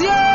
Yeah!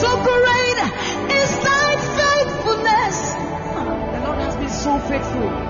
So great is thy faithfulness. Ah, the Lord has been so faithful.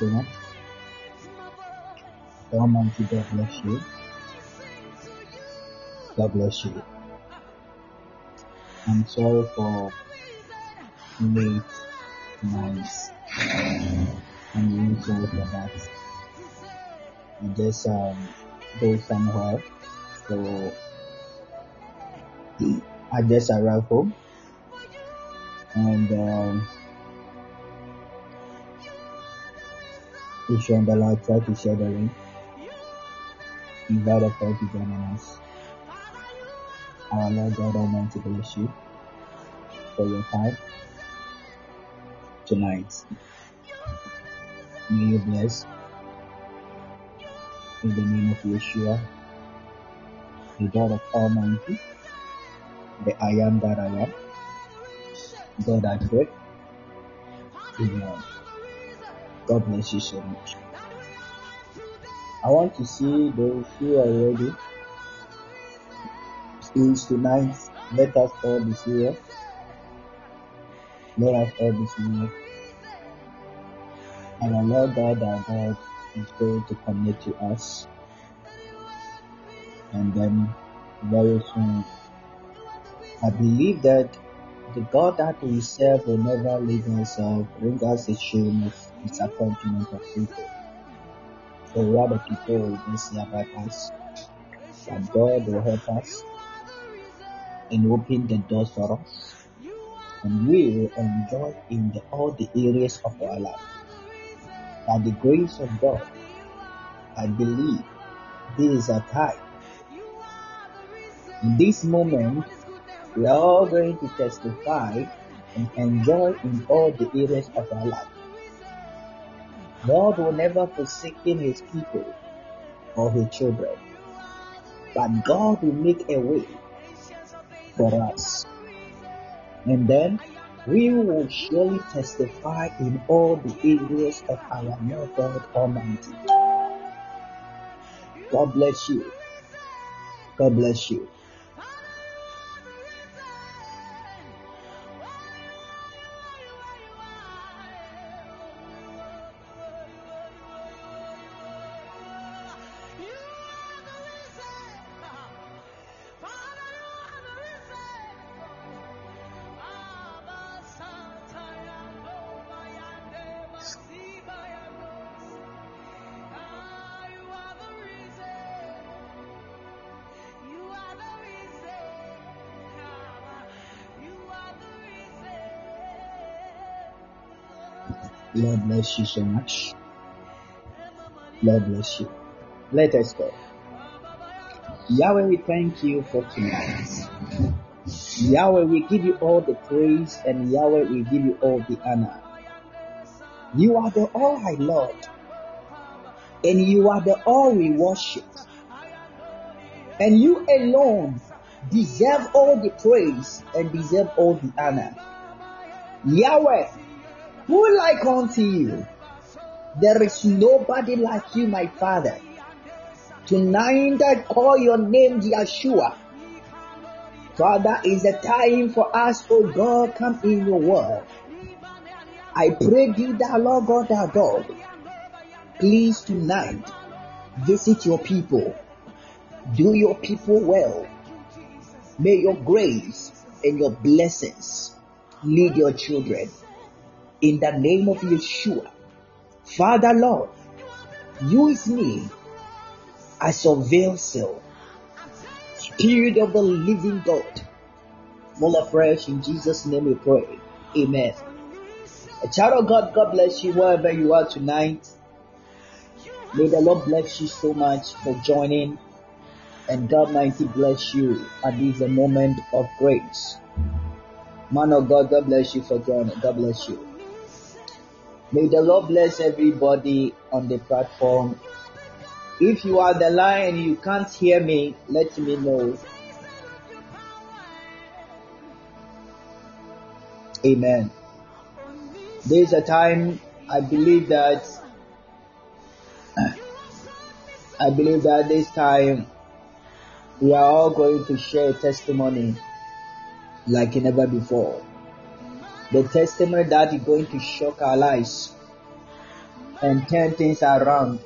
So much. Almighty God bless you. God bless you. I'm sorry for late nights. I'm really sorry for that. I just um go somewhere. So I just arrived home if you're the live, try to share the link. Invite a friend to join us. Our Lord God Almighty bless you for your time tonight. May you bless in the name of Yeshua, the God of Almighty, the I am that I am, God I pray. Amen. God bless you so much. I want to see those who are ready. Since tonight, let us all be serious. Let us all be serious. And our Lord God, our God, is going to connect to us. And then very soon, I believe that the God that we serve will never leave us or bring us a shame disappointment of people. So rather people will just say about us. That God will help us and open the doors for us. And we will enjoy in the, all the areas of our life. By the grace of God, I believe this is a time. In this moment, we are all going to testify and enjoy in all the areas of our life. God will never forsake his people or his children. but God will make a way for us. And then we will surely testify in all the areas of our Lord God Almighty. God bless you. God bless you. Lord bless you so much. Lord bless you. Let us go. Yahweh, we thank you for tonight. Yahweh, we give you all the praise, and Yahweh, we give you all the honor. You are the all high Lord, and you are the all we worship. And you alone deserve all the praise and deserve all the honor. Yahweh, who like unto you? There is nobody like you, my Father. Tonight I call your name Yeshua. Father, is the time for us, oh God, come in your word. I pray thee, thou Lord God, our God, please tonight visit your people. Do your people well. May your grace and your blessings lead your children. In the name of Yeshua. Father Lord, use me as your vessel. Spirit of the living God. More afresh in Jesus' name we pray. Amen. A child of God, God bless you wherever you are tonight. May the Lord bless you so much for joining. And God mighty bless you at this moment of grace. Man of God, God bless you for joining. God bless you. May the Lord bless everybody on the platform. If you are the line and you can't hear me, let me know. Amen. There's a time I believe that I believe that this time we are all going to share testimony like never before. The testimony that is going to shock our lives and turn things around.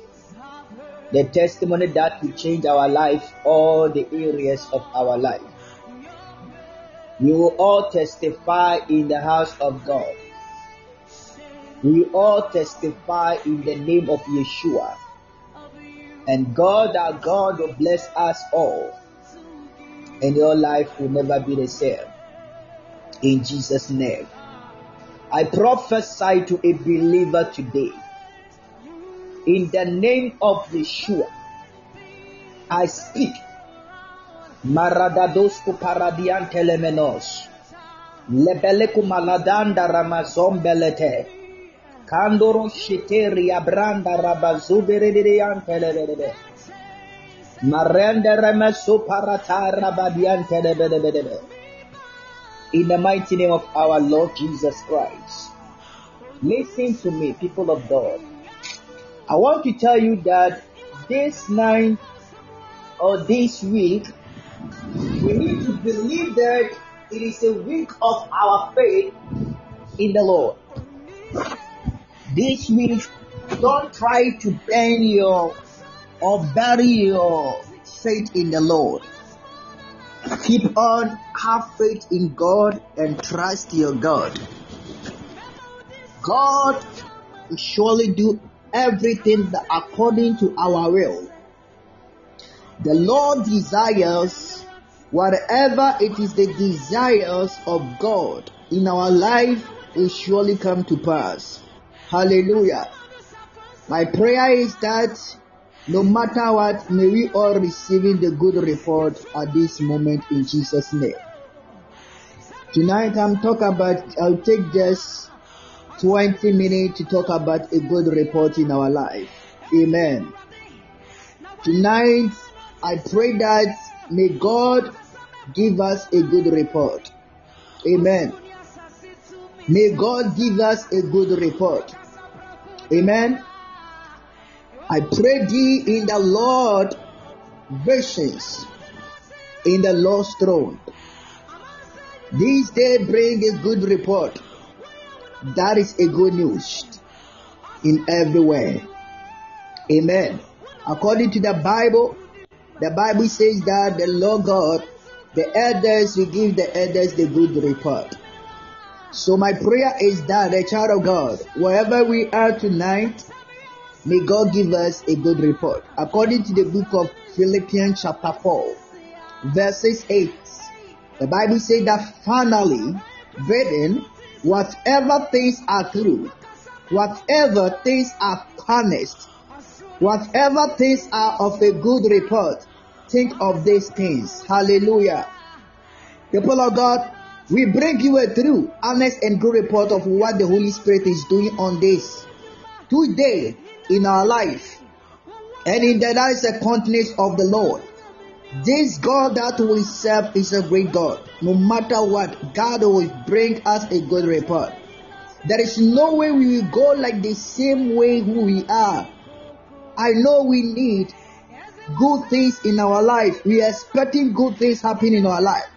The testimony that will change our life, all the areas of our life. We will all testify in the house of God. We all testify in the name of Yeshua. And God, our God, will bless us all. And your life will never be the same. In Jesus' name. I prophesy to a believer today. In the name of Yeshua, I speak. Maradadosko paradian telemenos. Lebeleku maladanda ramazom belete. Kandoro shiteria branda rabazuberidian telebede. Marende remesu parata rabadian telebede. In the mighty name of our Lord Jesus Christ. Listen to me, people of God. I want to tell you that this night or this week, we need to believe that it is a week of our faith in the Lord. This week, don't try to bend your or bury your faith in the Lord. Keep on, have faith in God and trust your God. God will surely do everything according to our will. The Lord desires whatever it is the desires of God in our life will surely come to pass. Hallelujah. My prayer is that no matter what, may we all receiving the good report at this moment in Jesus' name. Tonight I'm talking about, I'll take just 20 minutes to talk about a good report in our life. Amen. Tonight I pray that may God give us a good report. Amen. May God give us a good report. Amen. I pray thee in the Lord visions in the Lord's throne. This day bring a good report. That is a good news in everywhere. Amen. According to the Bible, the Bible says that the Lord God, the elders will give the elders the good report. So my prayer is that the child of God, wherever we are tonight, may God give us a good report. According to the book of Philippians chapter 4, verses 8, the Bible says that finally, brethren, whatever things are true, whatever things are honest, whatever things are of a good report, think of these things. Hallelujah. People of God, we bring you a true, honest, and good report of what the Holy Spirit is doing on this today in our life. And in that is a continuance of the Lord. This God that we serve is a great God. No matter what, God will bring us a good report. There is no way we will go like the same way who we are. I know we need good things in our life. We are expecting good things happen in our life.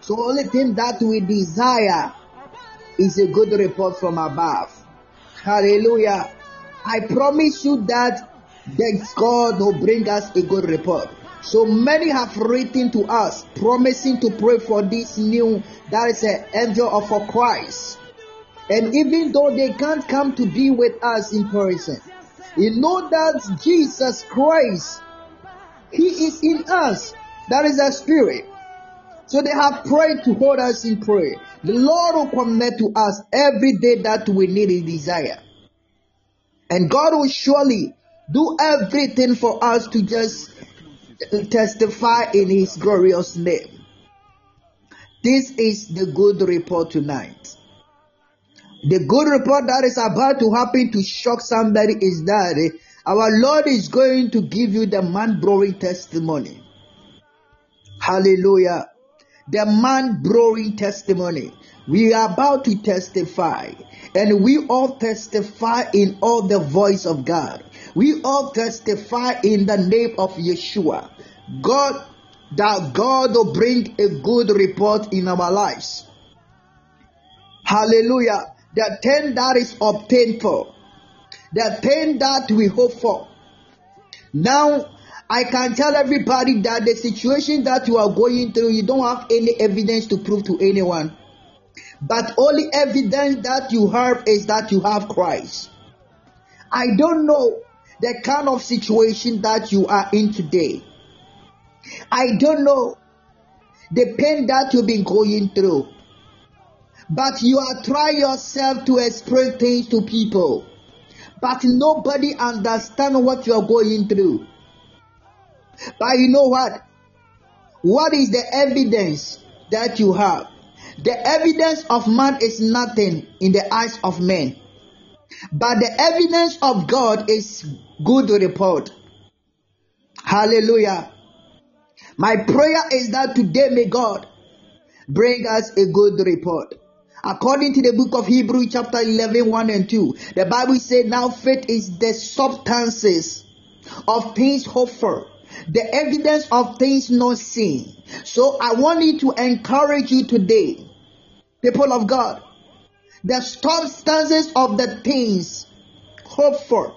So only thing that we desire is a good report from above. Hallelujah. I promise you that that God will bring us a good report. So many have written to us promising to pray for this new that is an angel of for Christ. And even though they can't come to be with us in person, you know that Jesus Christ, He is in us. That is a spirit. So they have prayed to hold us in prayer. The Lord will connect to us every day that we need and desire. And God will surely do everything for us to just testify in His glorious name. This is the good report tonight. The good report that is about to happen to shock somebody is that our Lord is going to give you the man blowing testimony. Hallelujah. The man blowing testimony. We are about to testify, and we all testify in all the voice of God. We all testify in the name of Yeshua. God, that God will bring a good report in our lives. Hallelujah. The thing that is obtained for, the thing that we hope for. Now, I can tell everybody that the situation that you are going through, you don't have any evidence to prove to anyone. But only evidence that you have is that you have Christ. I don't know the kind of situation that you are in today. I don't know the pain that you've been going through. But you are trying yourself to explain things to people. But nobody understands what you are going through. But you know what? What is the evidence that you have? The evidence of man is nothing in the eyes of men. But the evidence of God is good report. Hallelujah. My prayer is that today may God bring us a good report. According to the book of Hebrew, chapter 11, 1 and 2, the Bible says, Now faith is the substances of things hoped for, the evidence of things not seen. So I want you to encourage you today, people of God, the substances of the things hoped for,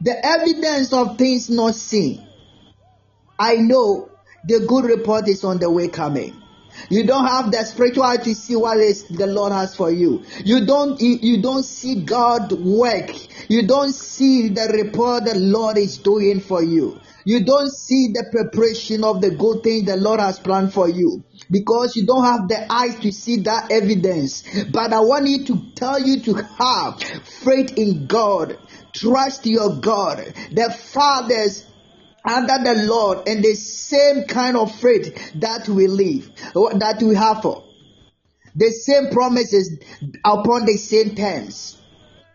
the evidence of things not seen. I know the good report is on the way coming. You don't have the spiritual eye to see what is the Lord has for you. You don't you, you don't see God work. You don't see the report the Lord is doing for you. You don't see the preparation of the good thing the Lord has planned for you because you don't have the eyes to see that evidence. But I want you to tell you to have faith in God. Trust your God. The fathers under the Lord and the same kind of faith that we live, that we have for. The same promises upon the same terms.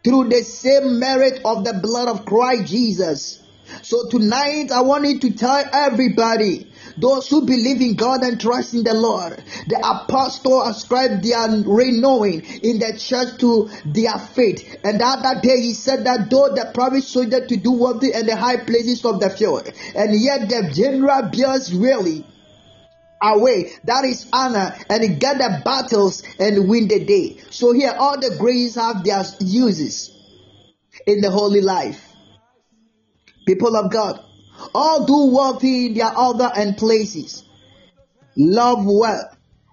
Through the same merit of the blood of Christ Jesus, So tonight I want you to tell everybody those who believe in God and trust in the Lord. The apostle ascribed their renewing in the church to their faith. And the other day he said that though the private soldier to do worthy in the high places of the field, and yet the general bears really away. That is honor and get the battles and win the day. So here all the graces have their uses in the holy life. People of God, all do worthy in their order and places. Love well,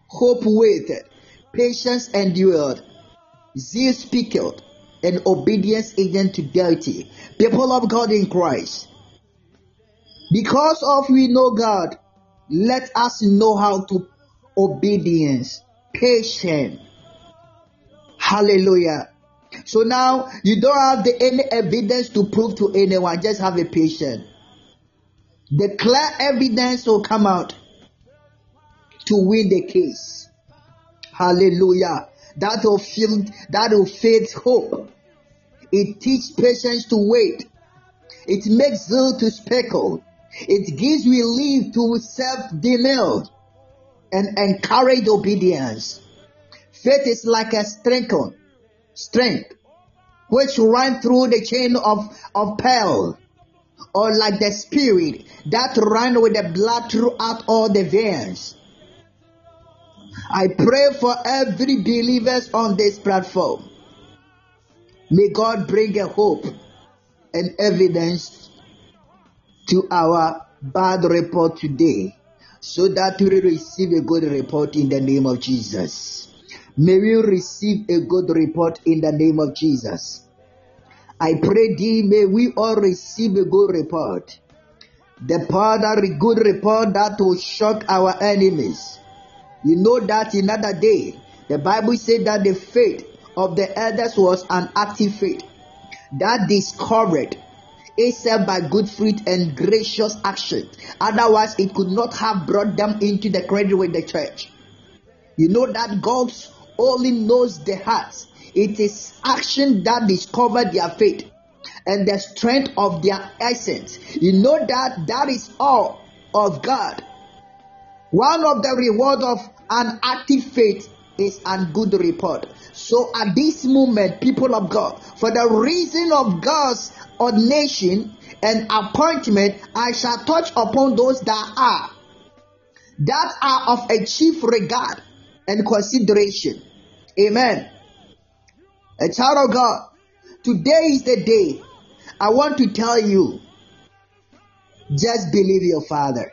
hope waited, patience endured, zeal speaketh, and obedience agent to deity. People of God in Christ. Because of we know God, let us know how to obedience, patience. Hallelujah. So now you don't have the, any evidence to prove to anyone, just have a patient. The clear evidence will come out to win the case. Hallelujah. That will feel that will faith hope. It teaches patience to wait. It makes zeal to speckle. It gives relief to self-denial and encourage obedience. Faith is like a strength, strength which run through the chain of, of pearl or like the spirit that ran with the blood throughout all the veins. I pray for every believers on this platform. May God bring a hope and evidence to our bad report today so that we receive a good report in the name of Jesus. May we receive a good report in the name of Jesus. I pray thee, may we all receive a good report. The part that good report that will shock our enemies. You know that in another day, the Bible said that the faith of the elders was an active faith that discovered itself by good fruit and gracious action. Otherwise, it could not have brought them into the credit with the church. You know that God only knows the hearts it is action that discover their faith and the strength of their essence. You know that that is all of God. One of the reward of an active faith is a good report. So at this moment, people of God, for the reason of God's ordination and appointment, I shall touch upon those that are that are of a chief regard and consideration. Amen. A child of God, today is the day. I want to tell you just believe your Father.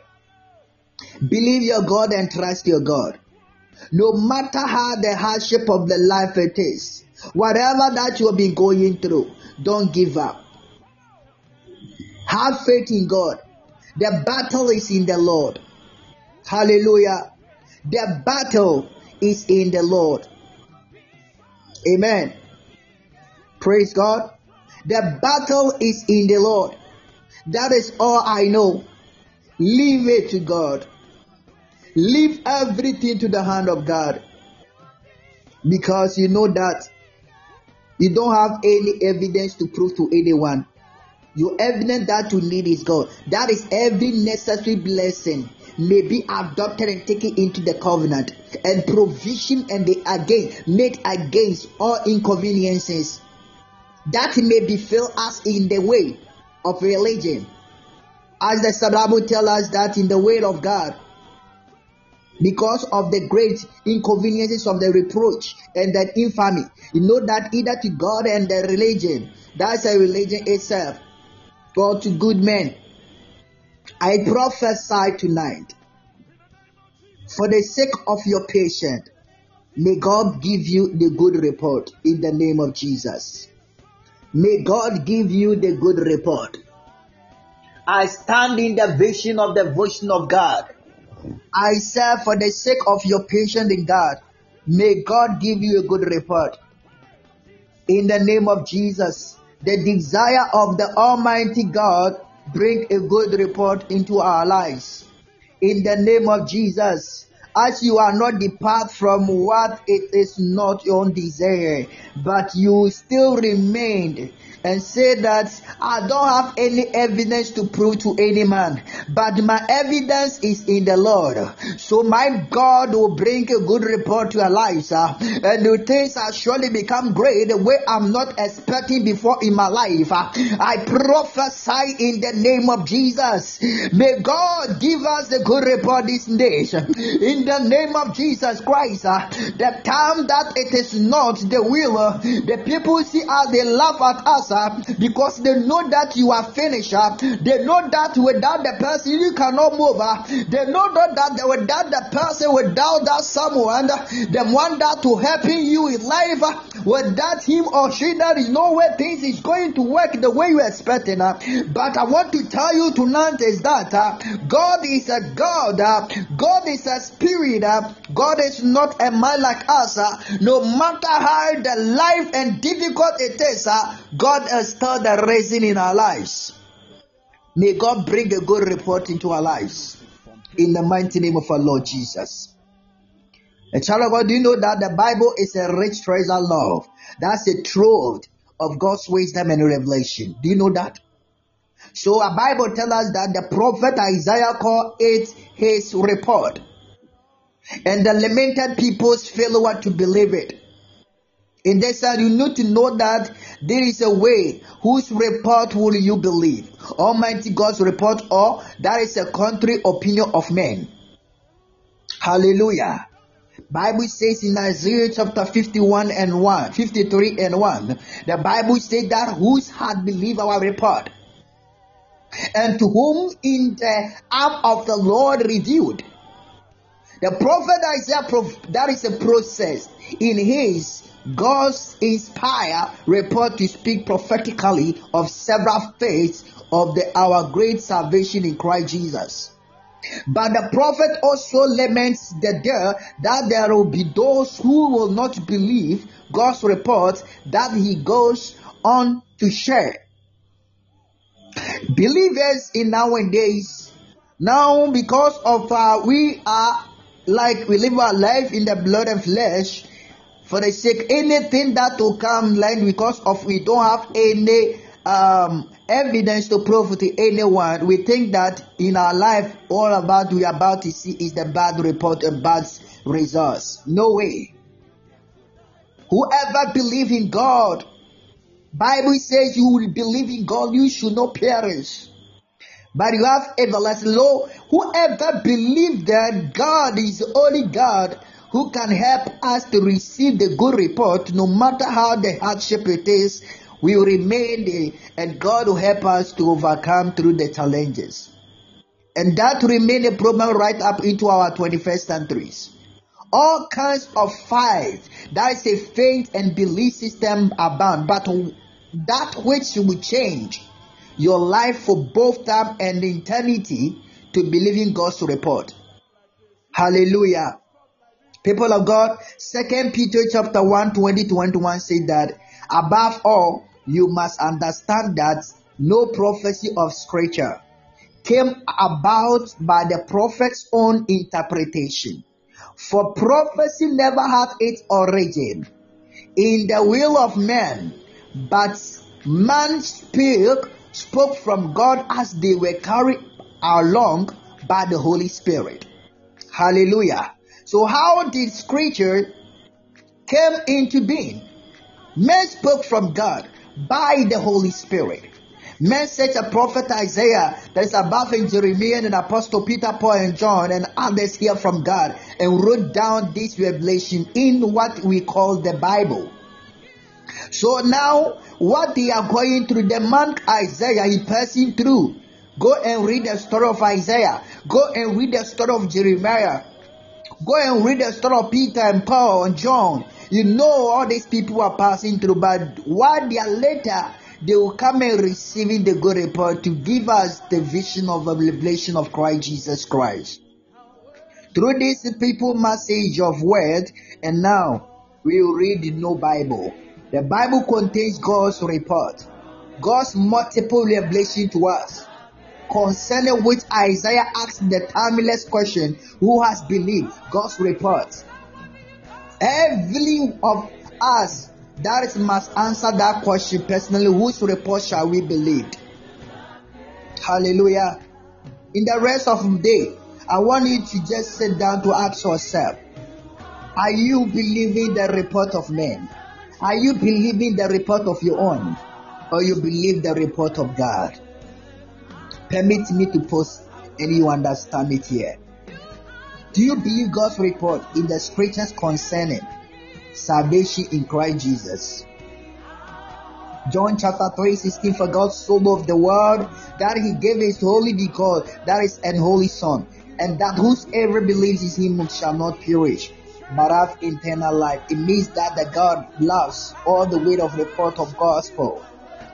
Believe your God and trust your God. No matter how the hardship of the life it is, whatever that you have been going through, don't give up. Have faith in God. The battle is in the Lord. Hallelujah. The battle is in the Lord. Amen. Praise God. The battle is in the Lord. That is all I know. Leave it to God. Leave everything to the hand of God. Because you know that you don't have any evidence to prove to anyone. Your evidence that you need is God. That is every necessary blessing may be adopted and taken into the covenant and provision and the again made against all inconveniences that may befall us in the way of religion. As the Bible tells us that in the way of God, because of the great inconveniences of the reproach and the infamy, you know that either to God and the religion, that's a religion itself, or to good men. I prophesy tonight, for the sake of your patient, may God give you the good report in the name of Jesus. May God give you the good report. I stand in the vision of the vision of God. I say, for the sake of your patience in God, may God give you a good report. In the name of Jesus, the desire of the Almighty God bring a good report into our lives. In the name of Jesus, as you are not depart from what it is not your desire, but you still remained and say that I don't have any evidence to prove to any man, but my evidence is in the Lord. So my God will bring a good report to your lives, uh, and the things are surely become great way I'm not expecting before in my life. I prophesy in the name of Jesus. May God give us a good report this day In the name of Jesus Christ, uh, the time that it is not the will, uh, the people see us, they laugh at us because they know that you are finished. They know that without the person you cannot move. They know that, without the person, without that someone, the one that will helping you in life, without him or she, there is no way things is going to work the way you expecting. But I want to tell you tonight is that uh, God is a God. Uh, God is a spirit. Uh, God is not a man like us. No matter how the life and difficult it is, uh, God still the reason in our lives. May God bring a good report into our lives. In the mighty name of our Lord Jesus. A child of God, do you know that the Bible is a rich treasure love? That's a trove of God's wisdom and revelation. Do you know that? So a Bible tells us that the prophet Isaiah called it his report. And the lamented peoples failure to believe it. In this side, you need to know that there is a way whose report will you believe? Almighty God's report or that is a contrary opinion of men. Hallelujah. Bible says in Isaiah chapter 51 and 1, 53 and 1, the Bible says that whose heart believe our report, and to whom in the arm of the Lord revealed. The prophet Isaiah, that is a process in his God's inspired report to speak prophetically of several faiths of the, our great salvation in Christ Jesus. But the prophet also laments the day that there will be those who will not believe God's report that he goes on to share. Believers in nowadays, now because of uh, we are like we live our life in the blood and flesh, for the sake anything that will come like because of we don't have any um, evidence to prove to anyone. We think that in our life, all about we are about to see is the bad report and bad results. No way. Whoever believe in God, Bible says you will believe in God, you should not perish. But you have everlasting law. Whoever believe that God is only God who can help us to receive the good report, no matter how the hardship it is, we will remain and God will help us to overcome through the challenges. And that remain a problem right up into our 21st centuries. All kinds of fights, that is a faith and belief system abound, but that which will change your life for both time and eternity to believe in God's report. Hallelujah. People of God, Second Peter chapter 1, 20 21 say that above all, you must understand that no prophecy of scripture came about by the prophet's own interpretation. For prophecy never had its origin in the will of man, but man spoke, spoke from God as they were carried along by the Holy Spirit. Hallelujah. So how did scripture came into being? Men spoke from God by the Holy Spirit. Men such a prophet Isaiah that is above in Jeremiah and Apostle Peter, Paul, and John, and others hear from God and wrote down this revelation in what we call the Bible. So now, what they are going through, the man Isaiah is passing through. Go and read the story of Isaiah. Go and read the story of Jeremiah. Go and read the story of Peter and Paul and John. You know all these people are passing through, but one year later, they will come and receiving the good report to give us the vision of the revelation of Christ Jesus Christ. Through this people message of word, and now we will read the no Bible. The Bible contains God's report, God's multiple revelation to us. Concerning which Isaiah asked the timeless question, Who has believed God's report? Every of us that is must answer that question personally. Whose report shall we believe? Hallelujah. In the rest of the day, I want you to just sit down to ask yourself Are you believing the report of men? Are you believing the report of your own? Or you believe the report of God? Permit me to post and you understand it here. Do you believe God's report in the scriptures concerning salvation in Christ Jesus? John chapter 3 16 For God so loved the world that he gave his holy begotten, that is an holy son, and that whosoever believes in him shall not perish, but have eternal life. It means that the God loves all the weight of the report of gospel.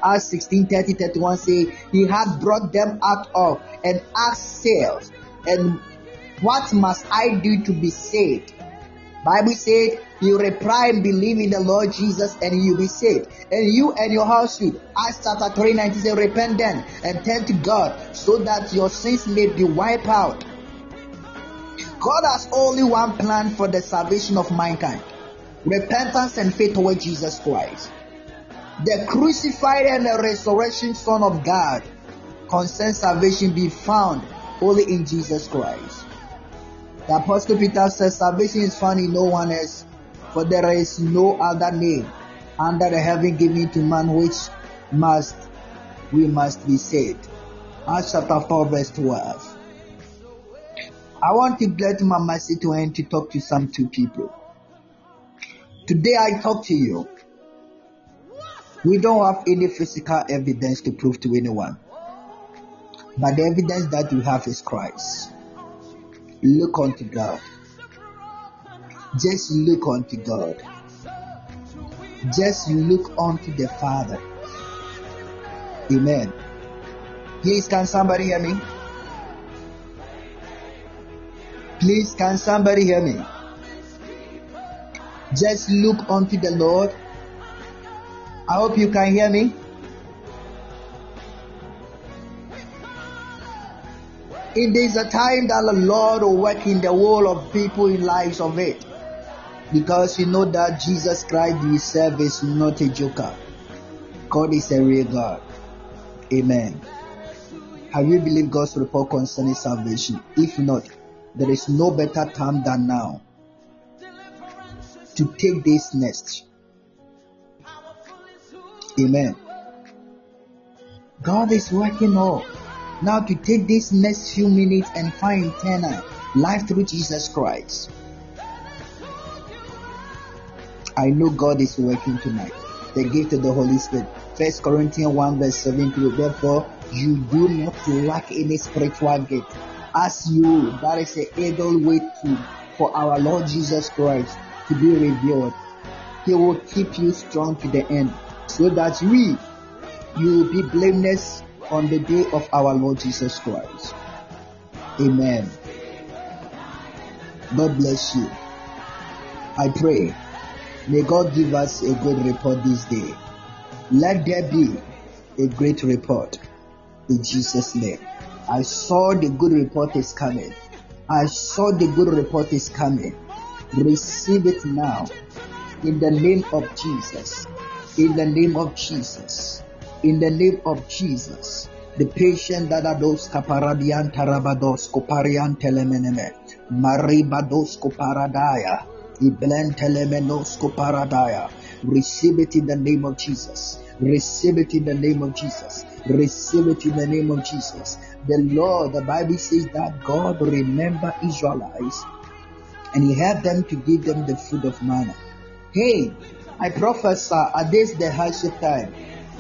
Acts 16 30 31 say, He had brought them out of and asked sales. And what must I do to be saved? Bible said, You reply and believe in the Lord Jesus and you'll be saved. And you and your household. Acts chapter 3 19 say, Repent then and turn to God so that your sins may be wiped out. God has only one plan for the salvation of mankind repentance and faith toward Jesus Christ. The crucified and the resurrection Son of God concerns salvation be found only in Jesus Christ. The Apostle Peter says salvation is found in no one else, for there is no other name under the heaven given to man which must we must be saved. Acts chapter 4 verse 12. I want to get my message to end to talk to some two people. Today I talk to you. We don't have any physical evidence to prove to anyone. But the evidence that we have is Christ. Look unto God. Just look unto God. Just look unto the Father. Amen. Please, can somebody hear me? Please, can somebody hear me? Just look unto the Lord. I hope you can hear me. It is a time that the Lord will work in the world of people in lives of it. Because you know that Jesus Christ we serve is not a joker. God is a real God. Amen. Have you believed God's report concerning salvation? If not, there is no better time than now to take this next. Amen. God is working all now to take these next few minutes and find eternal life through Jesus Christ. I know God is working tonight. The gift of the Holy Spirit. First Corinthians 1 verse 17. Therefore, you do not lack any spiritual gift as you that is a able way to for our Lord Jesus Christ to be revealed. He will keep you strong to the end, so that we you will be blameless on the day of our Lord Jesus Christ. Amen. God bless you. I pray. May God give us a good report this day. Let there be a great report in Jesus' name. I saw the good report is coming. I saw the good report is coming. Receive it now. In the name of Jesus. In the name of Jesus. In the name of Jesus. The patient that are those tarabados koparian telemeneme. Maribados koparadaya. Iblen telemenos koparadaya. Receive it in the name of Jesus. Receive it in the name of Jesus. Receive it in the name of Jesus. The Lord, the Bible says that God remember Israelites and He helped them to give them the food of manna. Hey, I prophesy at this the hardship time.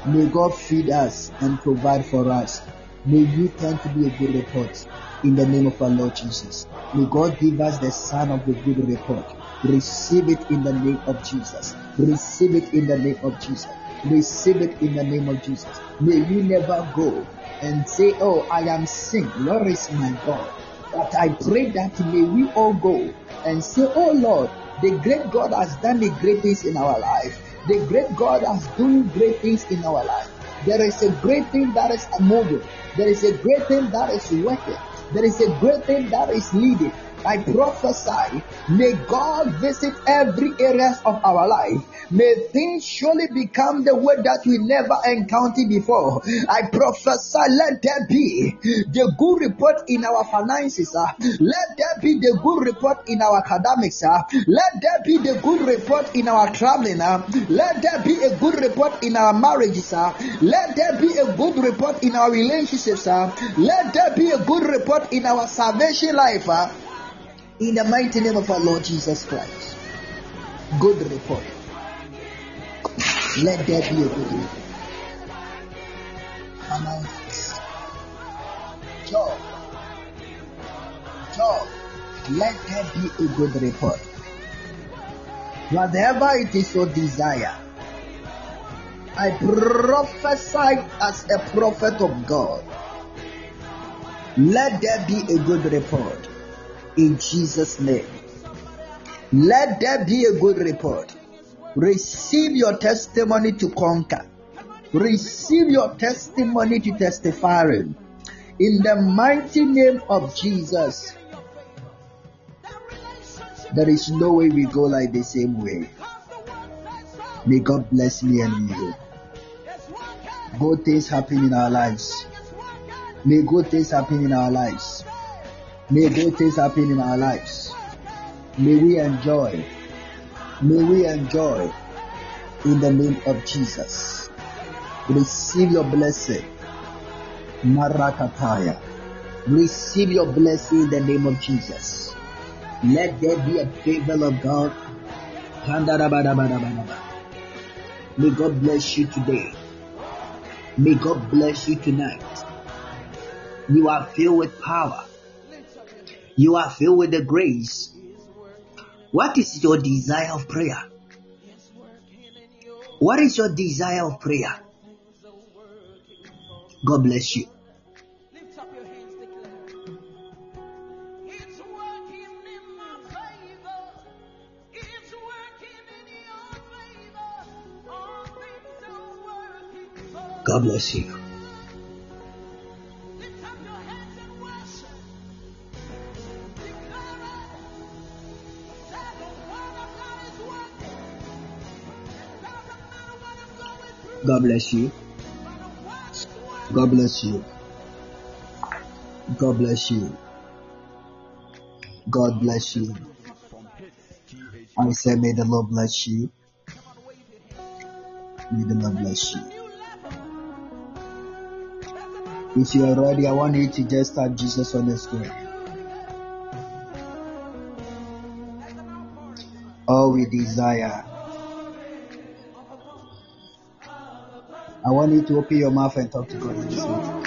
May God feed us and provide for us. May you turn to be a good report in the name of our Lord Jesus. May God give us the son of the good report. Receive it in the name of Jesus. Receive it in the name of Jesus. Receive it in the name of Jesus. May you never go and say, Oh, I am sick. Where is my God? But I pray that may we all go and say, Oh Lord, the great God has done the great things in our life. The great God has done great things in our life. There is a great thing that is moving. There is a great thing that is working. There is a great thing that is leading. I prophesy, may God visit every areas of our life. May things surely become the way that we never encountered before. I prophesy, let there be the good report in our finances. Uh. Let there be the good report in our academics. Uh. Let there be the good report in our traveling. Uh. Let there be a good report in our marriages. Uh. Let there be a good report in our relationships. Uh. Let there be a good report in our salvation life. Uh. In the mighty name of our Lord Jesus Christ. Good report. Let there be a good report. Job. Job. Let there be a good report. Whatever it is your desire, I prophesy as a prophet of God. Let there be a good report in Jesus' name. Let there be a good report. Receive your testimony to conquer. Receive your testimony to testify in. The mighty name of Jesus. There is no way we go like the same way. May God bless me and you. Good things happen in our lives. May good things happen in our lives. May good things happen in our lives. May we enjoy. May we enjoy in the name of Jesus. Receive your blessing. Marakataya. Receive your blessing in the name of Jesus. Let there be a favor of God. May God bless you today. May God bless you tonight. You are filled with power. You are filled with the grace. What is your desire of prayer? What is your desire of prayer? God bless you. God bless you. Bless you. God bless you. God bless you. God bless you. I say, may the Lord bless you. May the Lord bless you. If you are ready, I want you to just type Jesus on the screen. All we desire. I want you to open your mouth and talk to God in this meeting.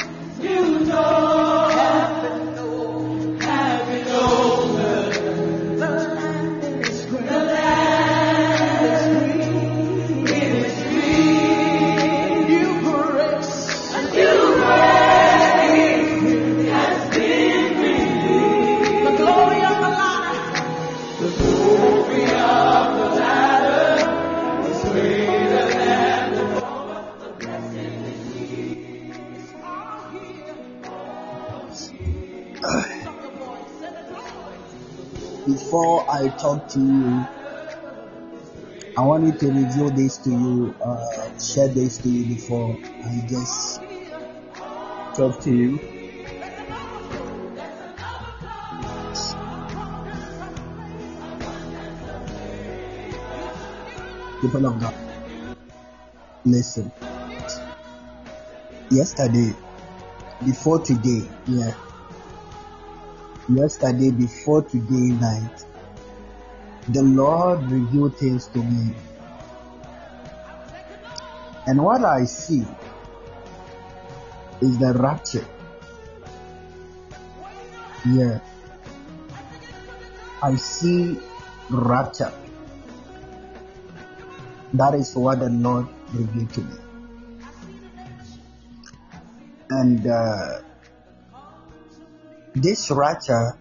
Before I talk to you, I want you to reveal this to you, uh, share this to you before I just talk to you. People of God, listen. Yesterday, before today, yeah, yesterday before today night, the Lord revealed things to me. And what I see is the rapture. Yeah. I see rapture. That is what the Lord revealed to me. And uh, this rapture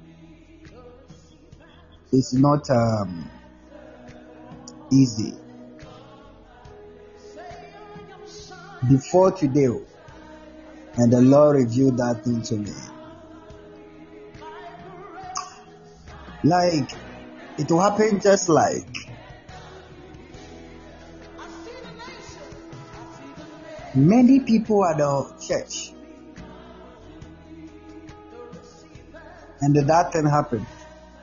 is not um, easy. before today, and the Lord revealed that thing to me. Like it will happen just like many people at the church, and that thing happened.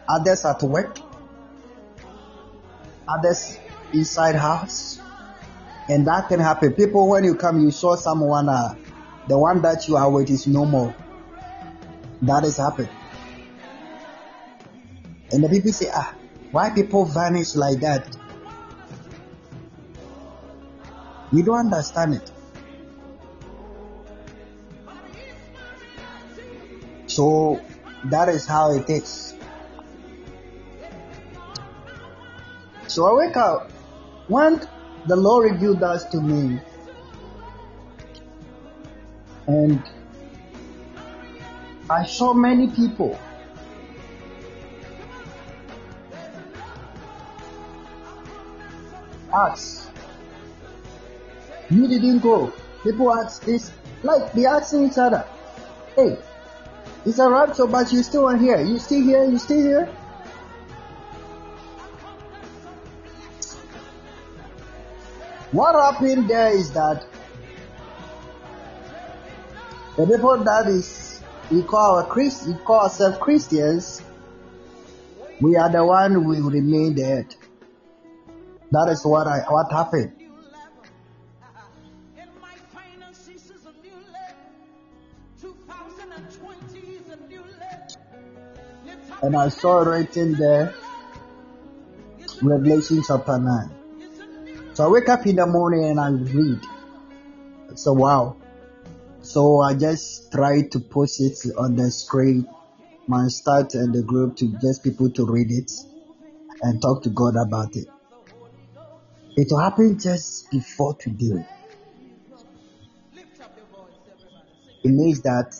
Others at work, others inside house, and that can happen. People, when you come, you saw someone, uh, the one that you are with is no more. That is happened. And the people say, ah, why people vanish like that? We don't understand it. So that is how it is. So I wake up. When the Lord revealed that to me, and I saw many people ask, you didn't go. People ask this, like they asking each other, hey, it's a rapture, but you still are here. You still here? You still here? What happened there is that the people that is we call our Christ, we call ourselves Christians, we are the one who remain dead. That is what I what happened. And I saw it written there, Revelation chapter 9. So I wake up in the morning and I read. So wow. So I just try to post it on the screen, my start and the group to just people to read it and talk to God about it. It happened just before today. It means that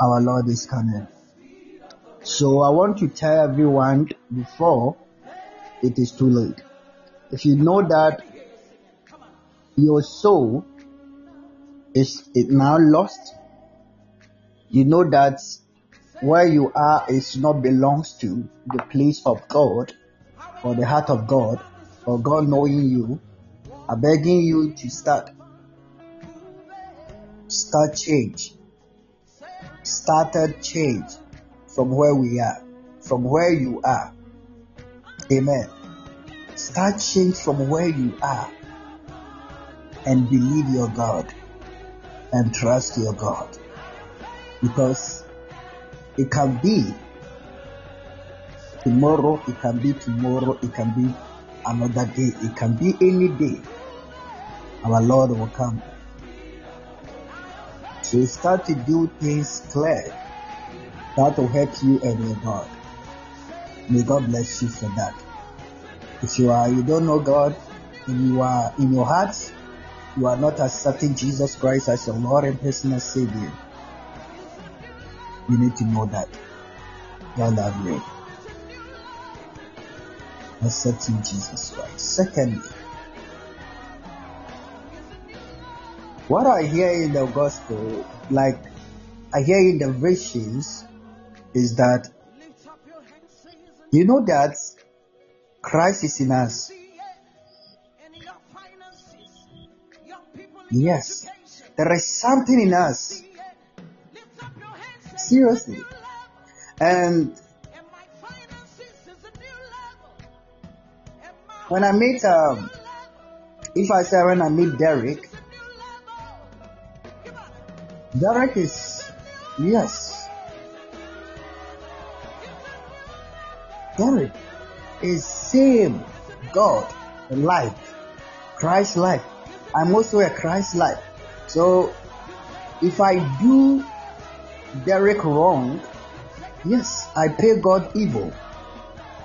our Lord is coming. So I want to tell everyone before it is too late. If you know that your soul is, is now lost, you know that where you are is not belongs to the place of God or the heart of God or God knowing you, I'm begging you to start. Start change. Started change from where we are, from where you are. Amen. Start change from where you are and believe your God and trust your God because it can be tomorrow, it can be tomorrow, it can be another day, it can be any day. Our Lord will come. So start to do things clear. That will help you and your God. May God bless you for that. If you are you don't know God and you are in your heart, you are not accepting Jesus Christ as your Lord and personal Savior you need to know that. God love you. Accepting Jesus Christ. Secondly, what I hear in the gospel, like I hear in the visions, is that you know that Christ is in us. Yes, there is something in us Seriously. And when I meet, um, if I say when I meet Derek, Derek is, yes, Derek is same God life, Christ life. I'm also a Christ life. So if I do Derek wrong, yes, I pay God evil.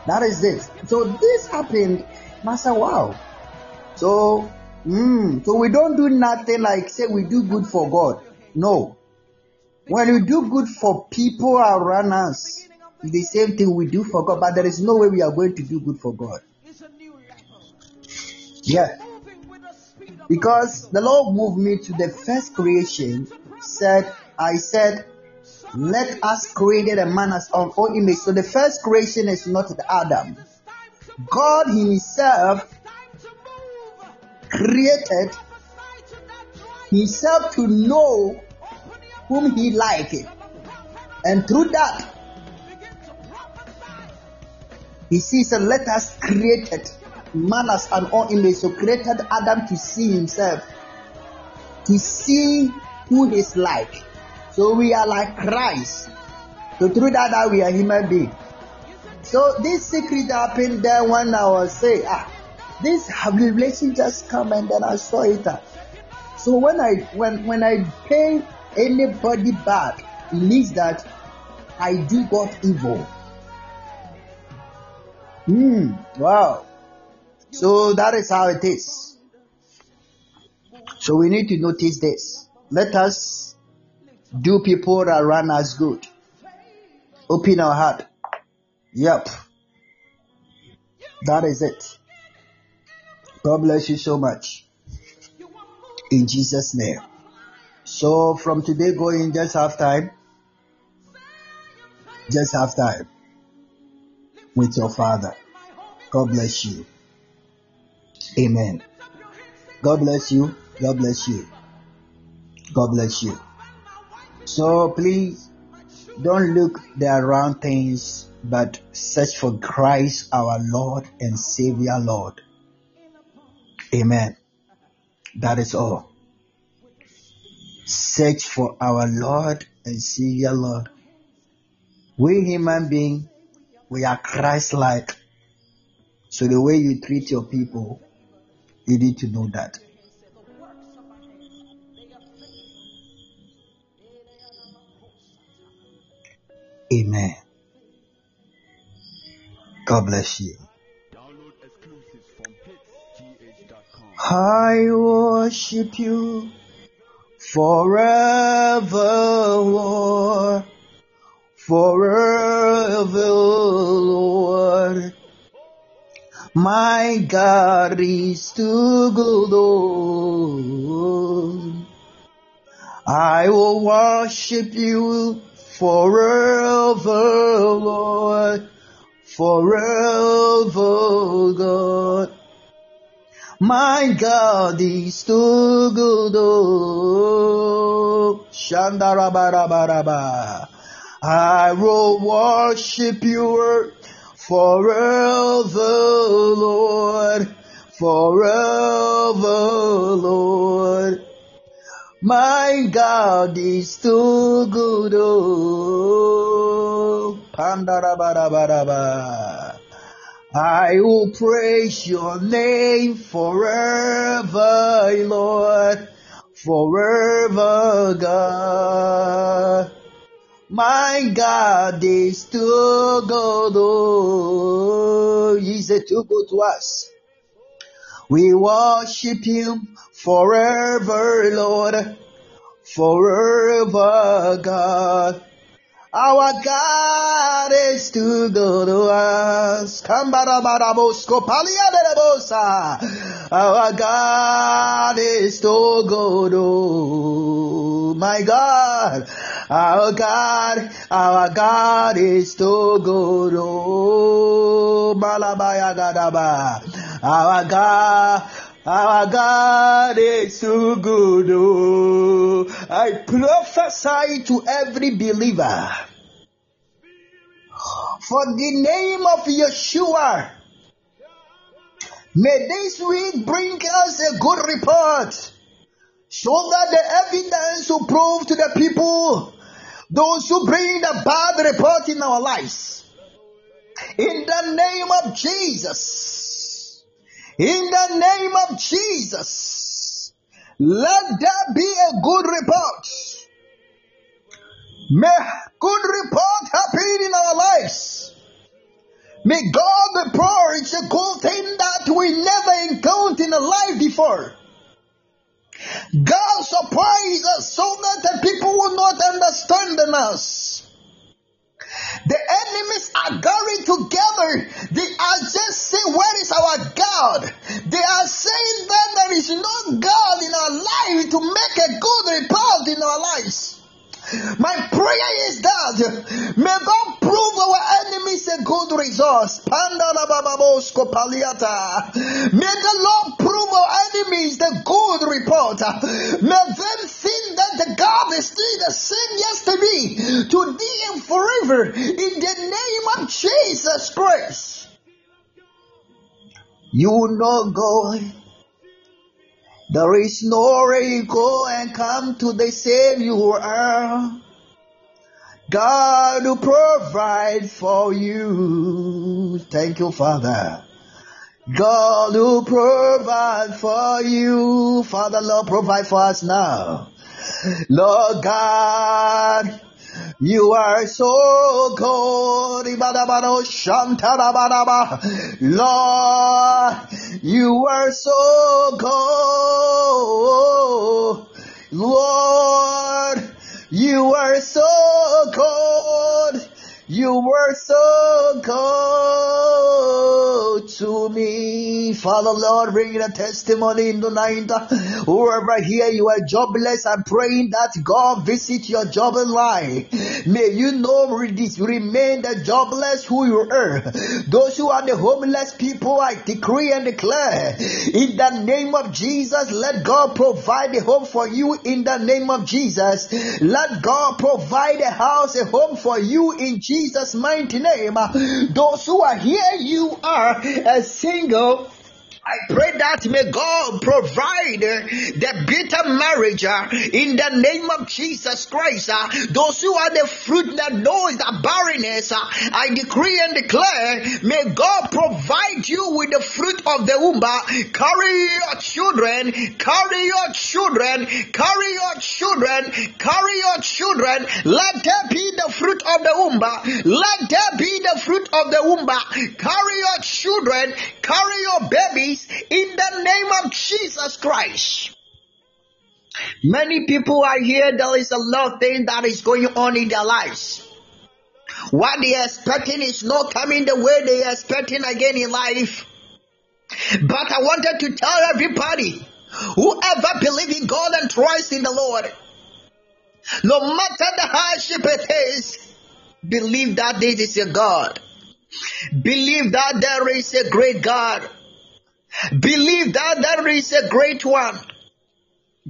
That is this. So this happened. Said, wow. So, mm, so we don't do nothing like say we do good for God. No. When we do good for people around us, the same thing we do for God, but there is no way we are going to do good for God. Yeah. Because the Lord moved me to the first creation, said, I said, let us create a man as our own image. So the first creation is not Adam. God Himself created Himself to know whom He liked. And through that, He sees and let us create it. Man as an own image. So created Adam to see himself, to see who he's like. So we are like Christ. So through that, that we are human being. So this secret happened there when I was ah, this revelation just come and then I saw it. So when I when when I pay anybody back, it means that I do God evil. Hmm. Wow. So that is how it is. So we need to notice this. Let us do people that run us good. Open our heart. Yep. That is it. God bless you so much. In Jesus' name. So from today going, just have time. Just have time with your Father. God bless you. Amen. God bless you. God bless you. God bless you. So please don't look the around things, but search for Christ our Lord and Savior Lord. Amen. That is all. Search for our Lord and Savior Lord. We human beings, we are Christ like. So the way you treat your people, you need to know that. Amen. God bless you. I worship you forever, Lord. Forever, Lord. My God is too good. Oh. I will worship you forever, Lord. Forever, God. My God is too good. Oh. Shandarabaraba. I will worship you forever, Lord, forever, Lord. My God is too good. Oh, I will praise your name forever, Lord, forever, God. My God is too good. Oh, he's too good to us. We worship Him forever, Lord. Forever, God. Our God is too good to us. Our God is too good. Oh, my God. Our God, our God is too good. Oh. Our God, our God is too good. Oh, I prophesy to every believer. For the name of Yeshua, may this week bring us a good report so that the evidence will prove to the people those who bring the bad report in our lives. In the name of Jesus. In the name of Jesus. Let there be a good report. May good report happen in our lives. May God report a good thing that we never encountered in a life before. God surprised us so that the people will not understand us. The enemies are gathering together. They are just saying, Where is our God? They are saying that there is no God in our life to make a good report in our lives. My prayer is that may God prove our enemies a good resource. May the Lord prove our enemies the good report. May them think that the God is still the same yesterday, today, and forever. In the name of Jesus Christ. You know God there is no way you go and come to the Savior. God will provide for you. Thank you, Father. God will provide for you. Father, Lord, provide for us now. Lord God, you are so good. Lord, you are so good. Lord, you are so good. You were so good to me. Father Lord, bring a testimony in the night. Whoever here you are jobless, I'm praying that God visit your job life. May you know remain the jobless who you are. Those who are the homeless people, I decree and declare in the name of Jesus, let God provide a home for you in the name of Jesus. Let God provide a house, a home for you in Jesus Jesus' mighty name. Those who are here, you are a single I pray that may God provide the bitter marriage uh, in the name of Jesus Christ. Uh, those who are the fruit that knows the barrenness, uh, I decree and declare, may God provide you with the fruit of the womb. Carry your children, carry your children, carry your children, carry your children. Let there be the fruit of the womb. Let there be the fruit of the womb. Carry your children, carry your babies in the name of Jesus Christ. Many people are here, there is a lot of things that is going on in their lives. What they are expecting is not coming the way they are expecting again in life. But I wanted to tell everybody, whoever believes in God and trusts in the Lord, no matter the hardship it is, believe that this is a God. Believe that there is a great God. Believe that there is a great one.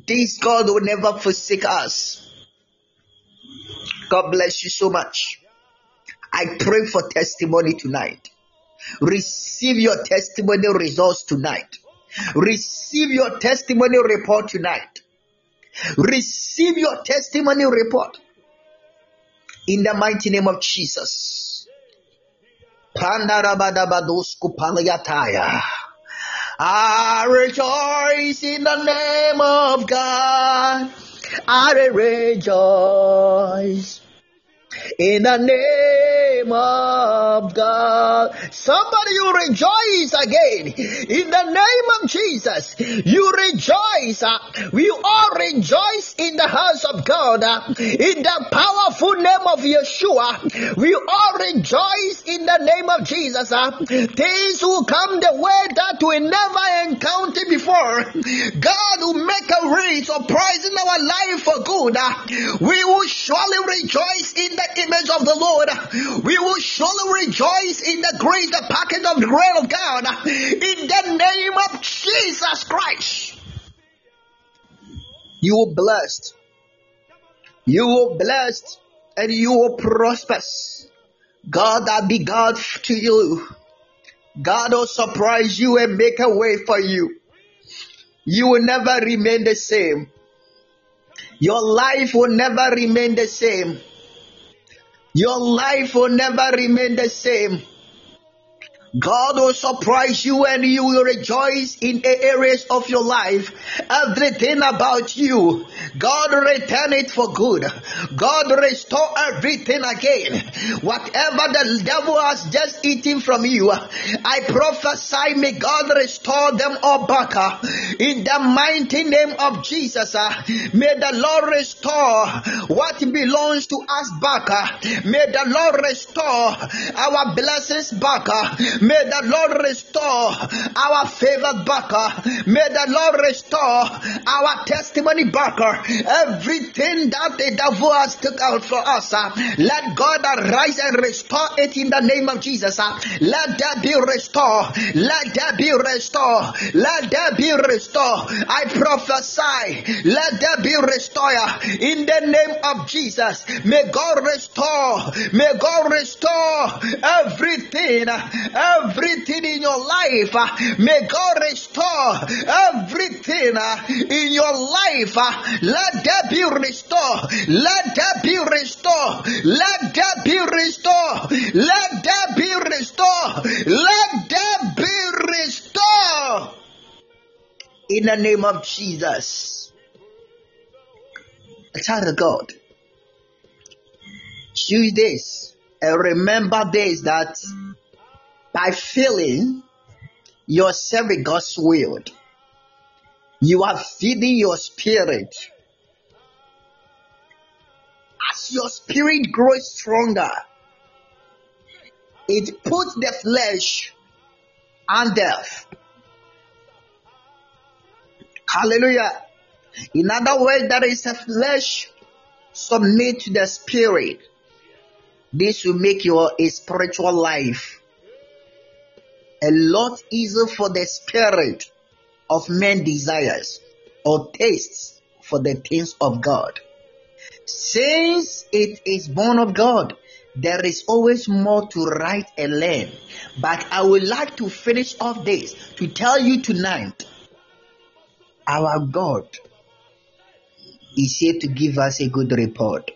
This God will never forsake us. God bless you so much. I pray for testimony tonight. Receive your testimony results tonight. Receive your testimony report tonight. Receive your testimony report in the mighty name of Jesus. I rejoice in the name of God. I rejoice in the name of God. Somebody, you rejoice again in the name of Jesus. You rejoice. We all rejoice in the house of God in the powerful name of Yeshua. We all rejoice in the name of Jesus. Things will come the way that we never encountered before. God will make a way surprising our life for good. We will surely rejoice in the of the Lord. We will surely rejoice in the the packet of the grace of God. In the name of Jesus Christ. You will blessed. You will blessed and you will prosper. God that be God to you. God will surprise you and make a way for you. You will never remain the same. Your life will never remain the same. Your life will never remain the same. God will surprise you and you will rejoice in areas of your life. Everything about you, God return it for good. God restore everything again. Whatever the devil has just eaten from you, I prophesy may God restore them all back. In the mighty name of Jesus, may the Lord restore what belongs to us back. May the Lord restore our blessings back. May the Lord restore our favor back. May the Lord restore our testimony back. Everything that the devil has took out for us, uh, let God arise and restore it in the name of Jesus. uh. Let that be restored. Let that be restored. Let that be restored. I prophesy. Let that be restored in the name of Jesus. May God restore. May God restore everything, everything in your life. Uh, may God restore everything uh, in your life. Uh, let that be restored. Let that be restored. Let that be restored. Let that be restored. Let that be restored. In the name of Jesus. A Child of God. Choose this and remember this that by filling yourself with God's will, you are feeding your spirit. As your spirit grows stronger, it puts the flesh under. Hallelujah. In other words, there is a flesh submit to the spirit. This will make your spiritual life a lot easier for the spirit of men desires or tastes for the things of God. Since it is born of God, there is always more to write and learn. But I would like to finish off this to tell you tonight our God is here to give us a good report.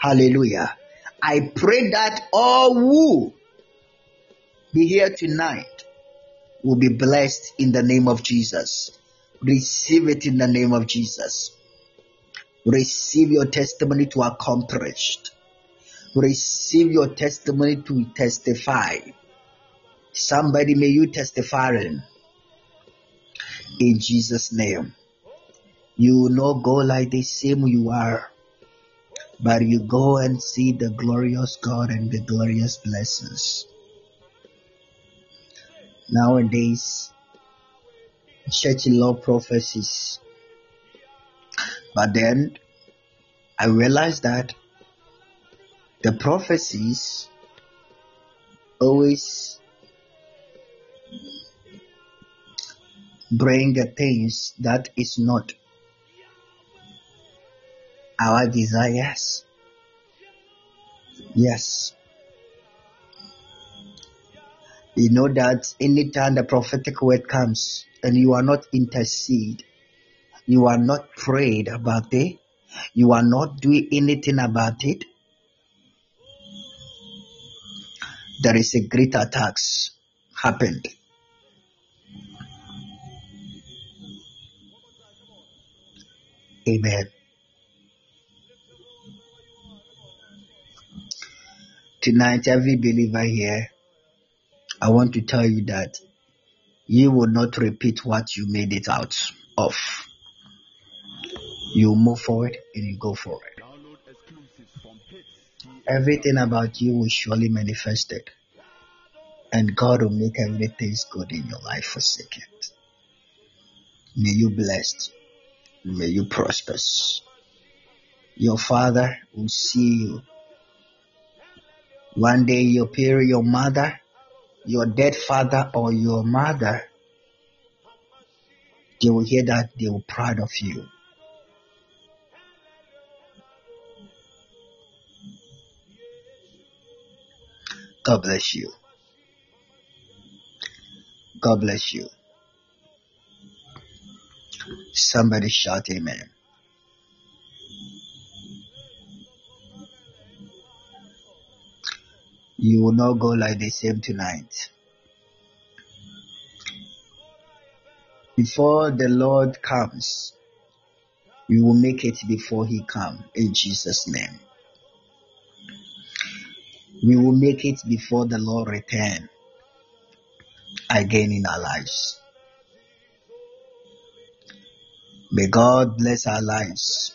Hallelujah. I pray that all who be here tonight will be blessed in the name of Jesus. Receive it in the name of Jesus. Receive your testimony to accomplished. Receive your testimony to testify. Somebody may you testify in, in Jesus' name. You will not go like the same you are, but you go and see the glorious God and the glorious blessings. Nowadays, church love prophecies. But then I realized that the prophecies always bring the things that is not our desires. Yes. You know that anytime the prophetic word comes and you are not intercede, you are not prayed about it, you are not doing anything about it, there is a great attacks happened. Amen. Tonight, every believer here, I want to tell you that you will not repeat what you made it out of. You move forward and you go forward. Everything about you will surely manifest it. And God will make everything good in your life for second. May you blessed. May you prosper. Your father will see you. One day your parent, your mother, your dead father or your mother, they will hear that they will proud of you. God bless you. God bless you. Somebody shout amen. You will not go like the same tonight. Before the Lord comes, you will make it before he come in Jesus name. We will make it before the Lord return again in our lives. May God bless our lives.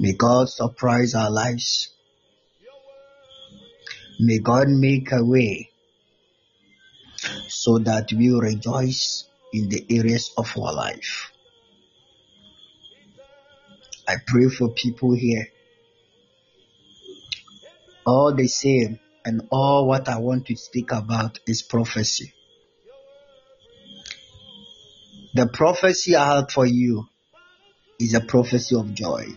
May God surprise our lives. May God make a way so that we rejoice in the areas of our life. I pray for people here. All the same, and all what I want to speak about is prophecy. The prophecy I have for you is a prophecy of joy.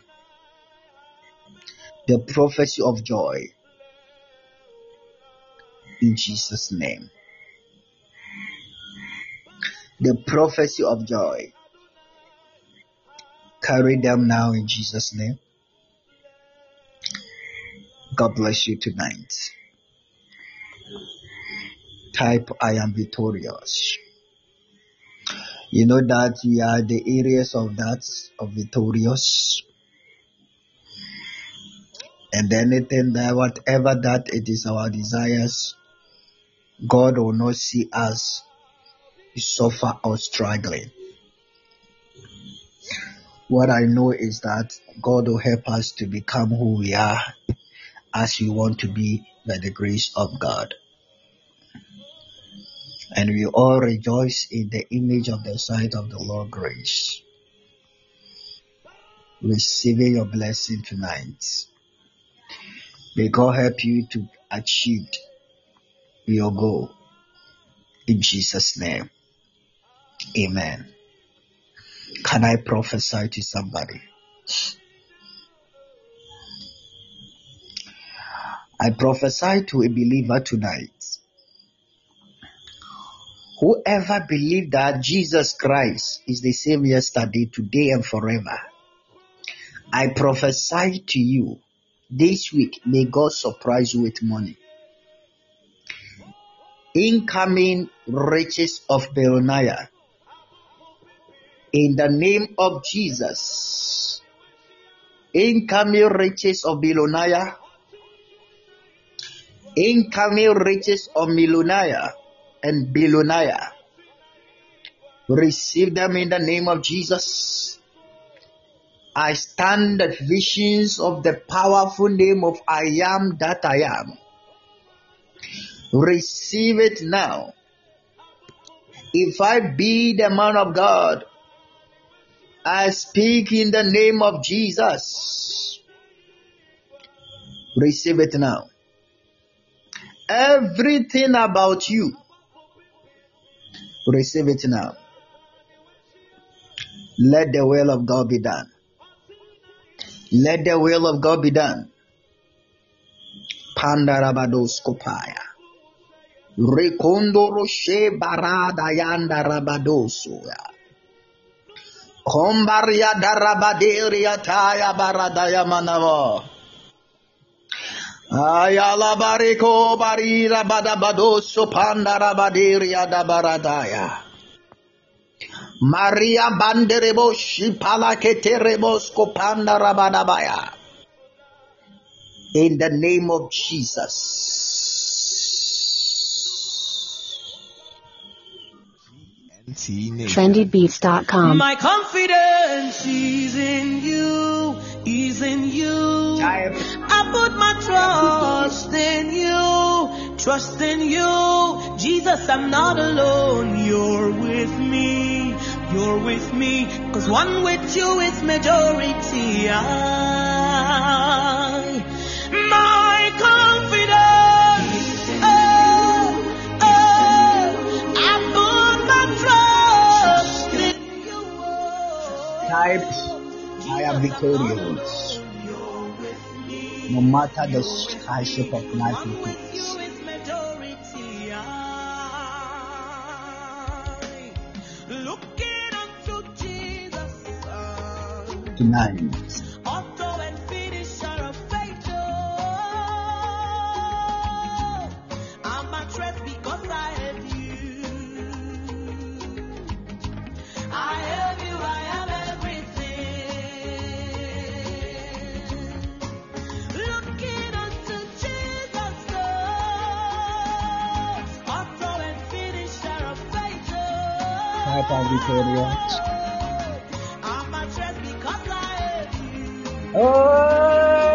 The prophecy of joy. In Jesus' name. The prophecy of joy. Carry them now in Jesus' name. God bless you tonight. Type I am victorious. You know that we are the areas of that of victorious. And anything that whatever that it is our desires, God will not see us suffer or struggling. What I know is that God will help us to become who we are as we want to be by the grace of God. And we all rejoice in the image of the sight of the Lord grace. Receiving your blessing tonight. May God help you to achieve your goal. In Jesus' name. Amen. Can I prophesy to somebody? I prophesy to a believer tonight. Whoever believes that Jesus Christ is the same yesterday, today, and forever, I prophesy to you this week, may God surprise you with money. Incoming riches of Beloniah in the name of Jesus. Incoming riches of Biloniah. Incoming riches of Miloniah and Biloniah. Receive them in the name of Jesus. I stand at visions of the powerful name of I am that I am. Receive it now. If I be the man of God, I speak in the name of Jesus. Receive it now. Everything about you, receive it now. Let the will of God be done. Let the will of God be done. Pandarabadoskopaya. Rekondo roshe barada yanda rabadosoya. Kombaria darabaderia taya baradaya manavo. Ayala bariko barira badabadoso pandarabaderia da baradaya. Maria banderebo shipala keterebos kopanda rabadabaya. In the name of Jesus. trendybeats.com. My confidence is in you, is in you. I put my trust in you, trust in you. Jesus, I'm not alone. You're with me, you're with me. Cause one with you is majority. I, Type I am victorious. No matter the hardship of life you face. Tonight, type I am victorious. I'm at rest because I have you. Oh,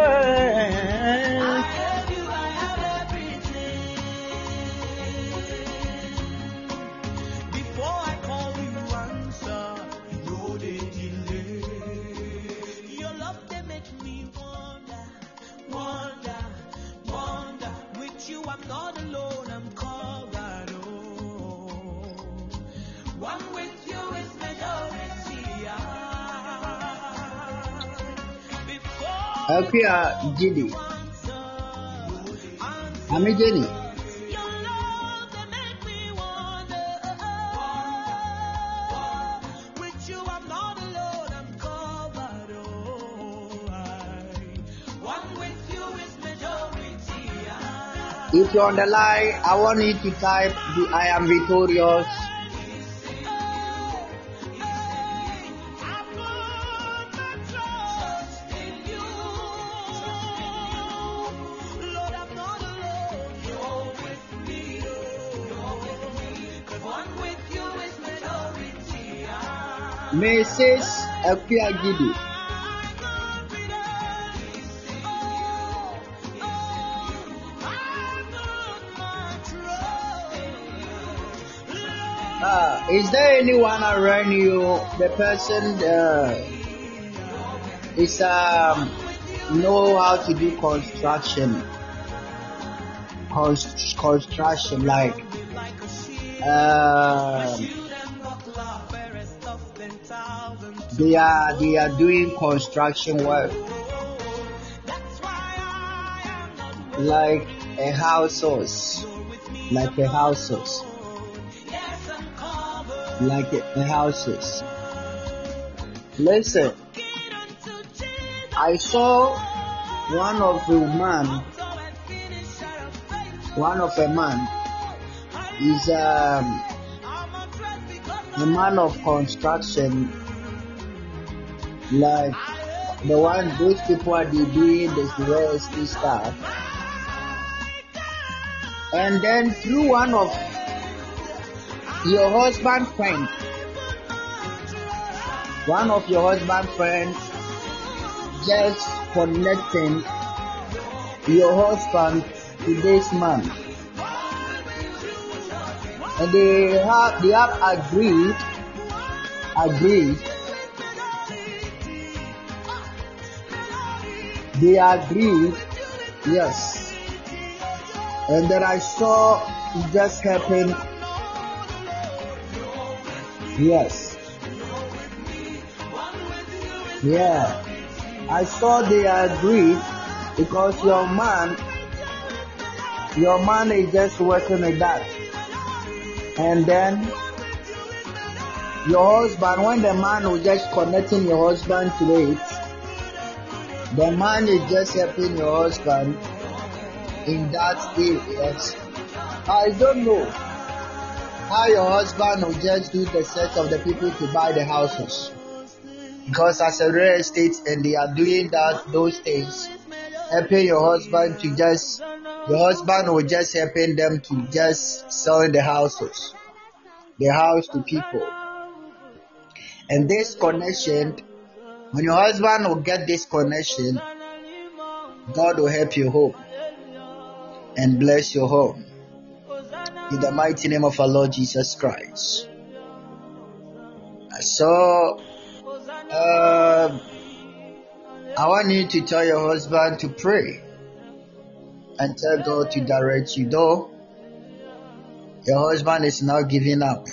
you is majority. Ah. If you're on the line, I want you to type the I am victorious. Mrs. Akuya Gidi. Uh, is there anyone around you? The person uh, is um know how to do construction, Const- construction like um they are they are doing construction work. Like a houses, like a houses, like a, houses. Listen, I saw one of the man, one of a man. Is um, a man of construction, like the one those people are doing this real estate stuff. And then through one of your husband friends, one of your husband friends just connecting your husband to this man. And they have they have agreed agreed they agreed yes. And then I saw it just happened. Yes. Yeah. I saw they agreed because your man your man is just working with that. And then your husband when the man was just connecting your husband to it the man is just helping your husband in that areas i don't know how your husband will just do the search of the people to buy the houses. Because as a real estate and they are doing that those things helping your husband to just your husband will just helping them to just selling the houses the house to people. And this connection when your husband will get this connection god will help your home and bless your home. In the mighty name of our lord jesus christ. Saw uh, I want you to tell your husband to pray and tell God to direct you. Though your husband is now giving up,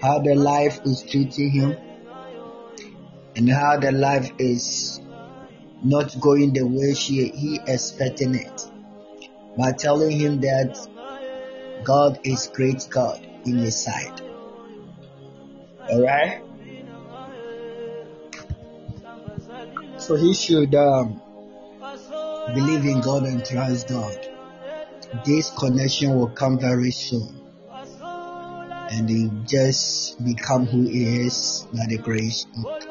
how the life is treating him, and how the life is not going the way she he expecting it. By telling him that God is great God in his side. Alright? So he should um, believe in God and trust God. This connection will come very soon. And he just become who he is by the grace of God.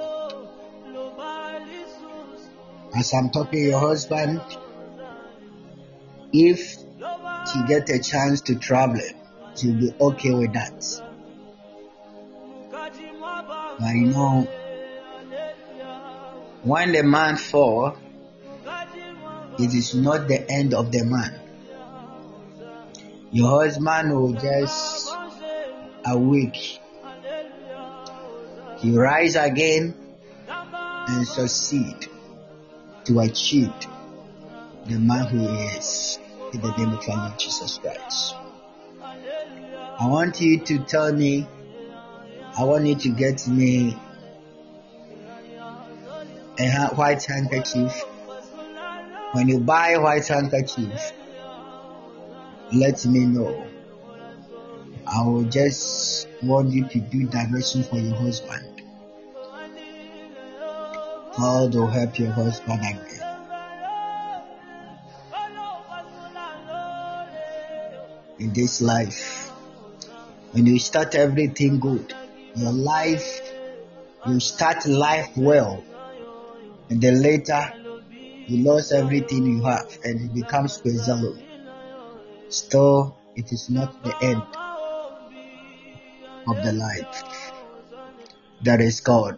As I'm talking your husband, if he get a chance to travel, he'll be okay with that. But you know, when the man fall, it is not the end of the man. Your husband will just awake. He rise again and succeed to achieve the man who is. in the name of our Lord Jesus Christ. I want you to tell me, I want you to get me a white handkerchief. When you buy a white handkerchief, let me know. I will just want you to do direction for your husband. God will help your husband again. In this life, when you start everything good, your life, you start life well, and then later you lost everything you have and it becomes Bezalel. Still, it is not the end of the life. That is God.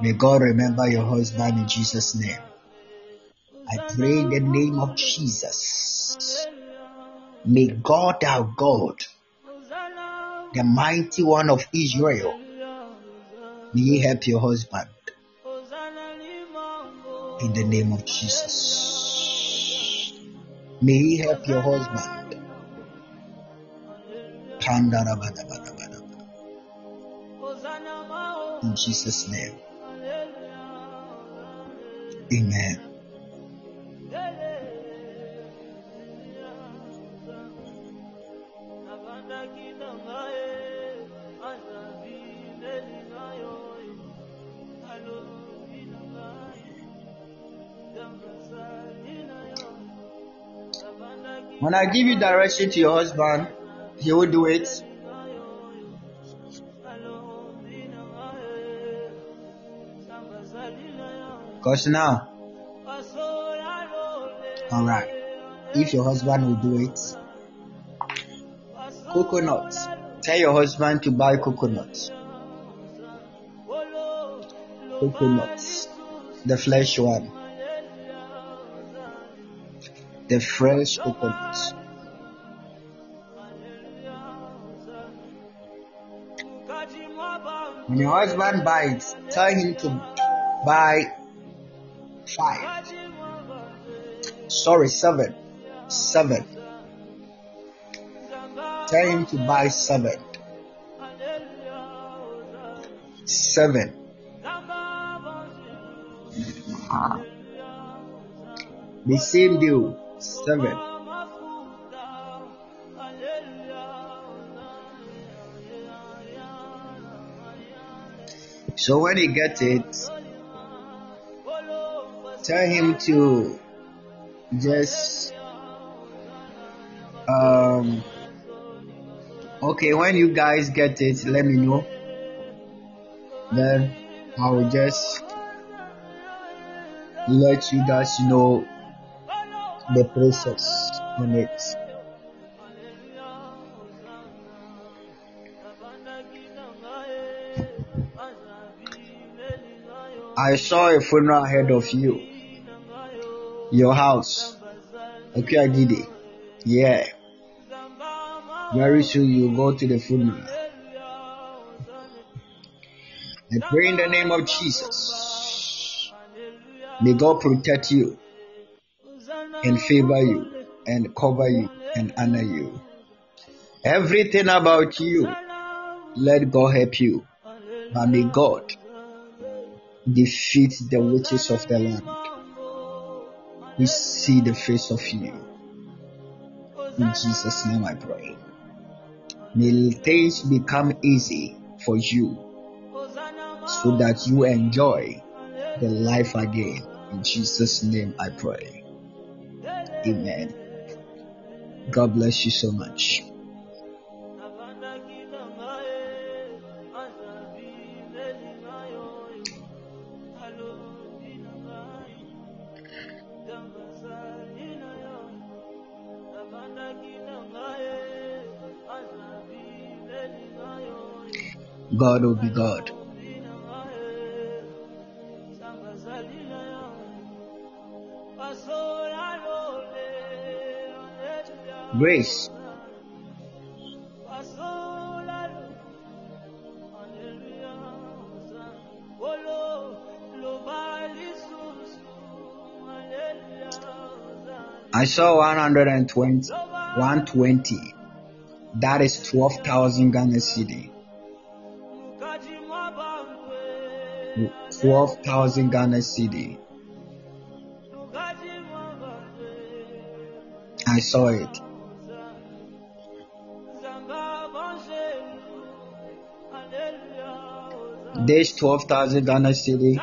May God remember your husband in Jesus' name. I pray in the name of Jesus. May God our God, the mighty one of Israel, may he help your husband in the name of Jesus. May he help your husband. In Jesus' name. Amen. When I give you direction to your husband, he will do it. Because now, alright, if your husband will do it, coconut. Tell your husband to buy coconut. Coconut. The flesh one. The fresh coconut. When your husband buys, tell him to buy five. Sorry, seven. Seven. Tell him to buy seven. Seven. The same deal. Seven. So when he gets it, tell him to just um okay when you guys get it let me know. Then i will just let you guys know the process on it. I saw a funeral ahead of you your house. Okay, Agide. Yeah. Very soon you go to the funeral. I pray in the name of Jesus. May God protect you and favor you and cover you and honor you. Everything about you, let God help you. But may God defeat the witches of the land we see the face of you. In Jesus' name I pray. May things become easy for you so that you enjoy the life again. In Jesus' name I pray. Amen. God bless you so much. God will be God. Grace. I saw 120, 120. That is 12,000 Ghana cedi. 12,000 Ghana cedi. I saw it. This 12,000 Ghana cedi.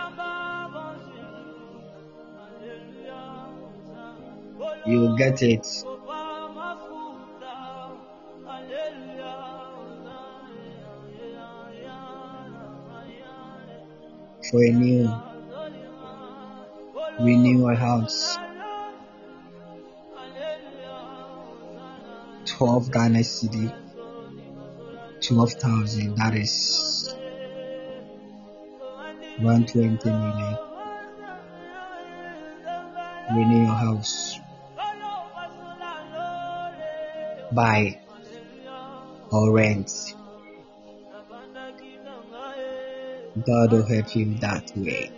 You get it. For a new renew a house. 12 Ghana cedi. 12,000. That is 120 million. Renew your house. Buy or rent. God will help you that way.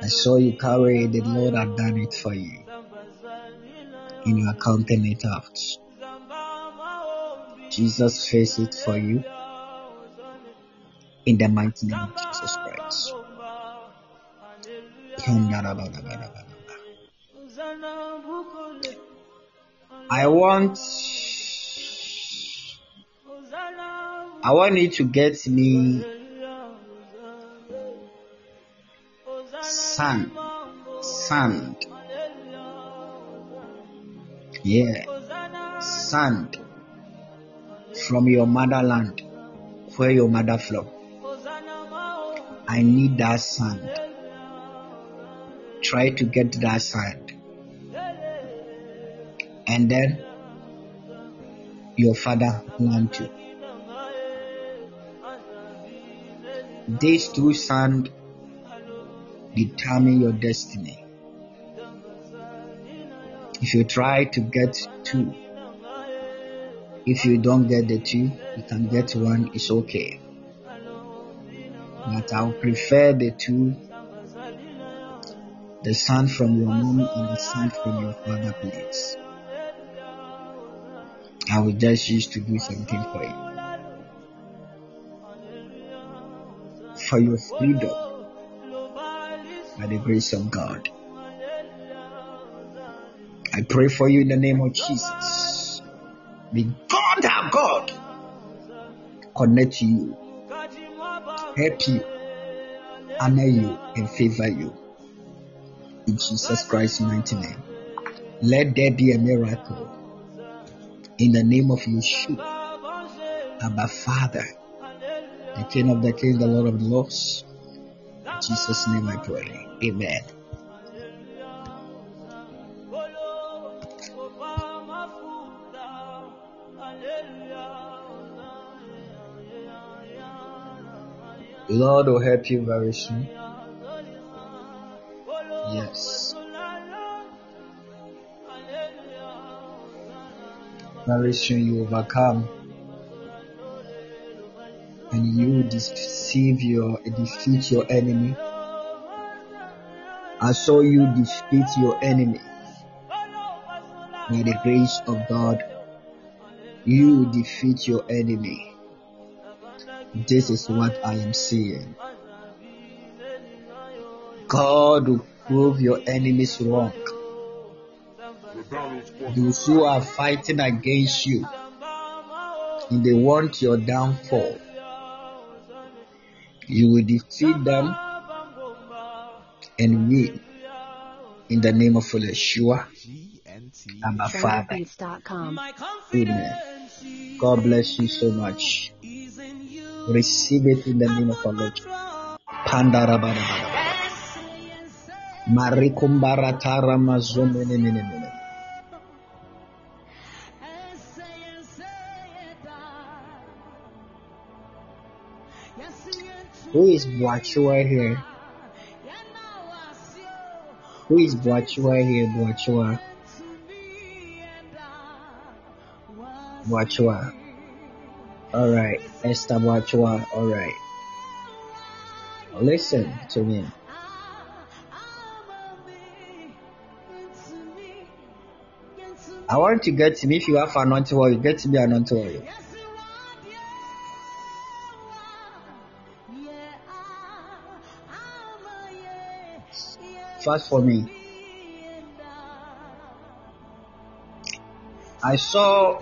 I saw you carry the Lord had done it for you. And you are counting it out. Jesus face it for you in the mighty name of Jesus Christ. I want I want you to get me sand. Sand. Yeah. Sand from your motherland where your mother from. I need that sand. Try to get that sand. And then your father land too. These two sand determine your destiny. If you try to get two, if you don't get the two, you can get one, it's okay. But I would prefer the two the son from your mom and the son from your father, please. I will just use to do something for you. For your freedom by the grace of God. I pray for you in the name of Jesus. May God our God connect you, help you, honor you, and favor you. In Jesus Christ's mighty name. Let there be a miracle. In the name of Yeshua, Abba Father, the King of the Kings, the Lord of the Lords. In Jesus' name I pray. Amen. Lord will help you very soon. Yes. Very soon you overcome you deceive your defeat your enemy. I saw you defeat your enemy. By the grace of God, you defeat your enemy. This is what I am seeing. God will prove your enemies wrong. Those who are fighting against you and they want your downfall, you will defeat them and win in the name of Yeshua, Abba Father. Amen. God bless you so much. Receive it in the name of our Lord. Pandarabarabaraba. Marikumbaratara mazomenemenemene. Who is Boachua here? Who is Boachua here? Boachua. Boachua. Alright. Esther Boachua. Alright. Listen to me. I want to get him. If you have anointing oil, get to me anointing oil. For me. I saw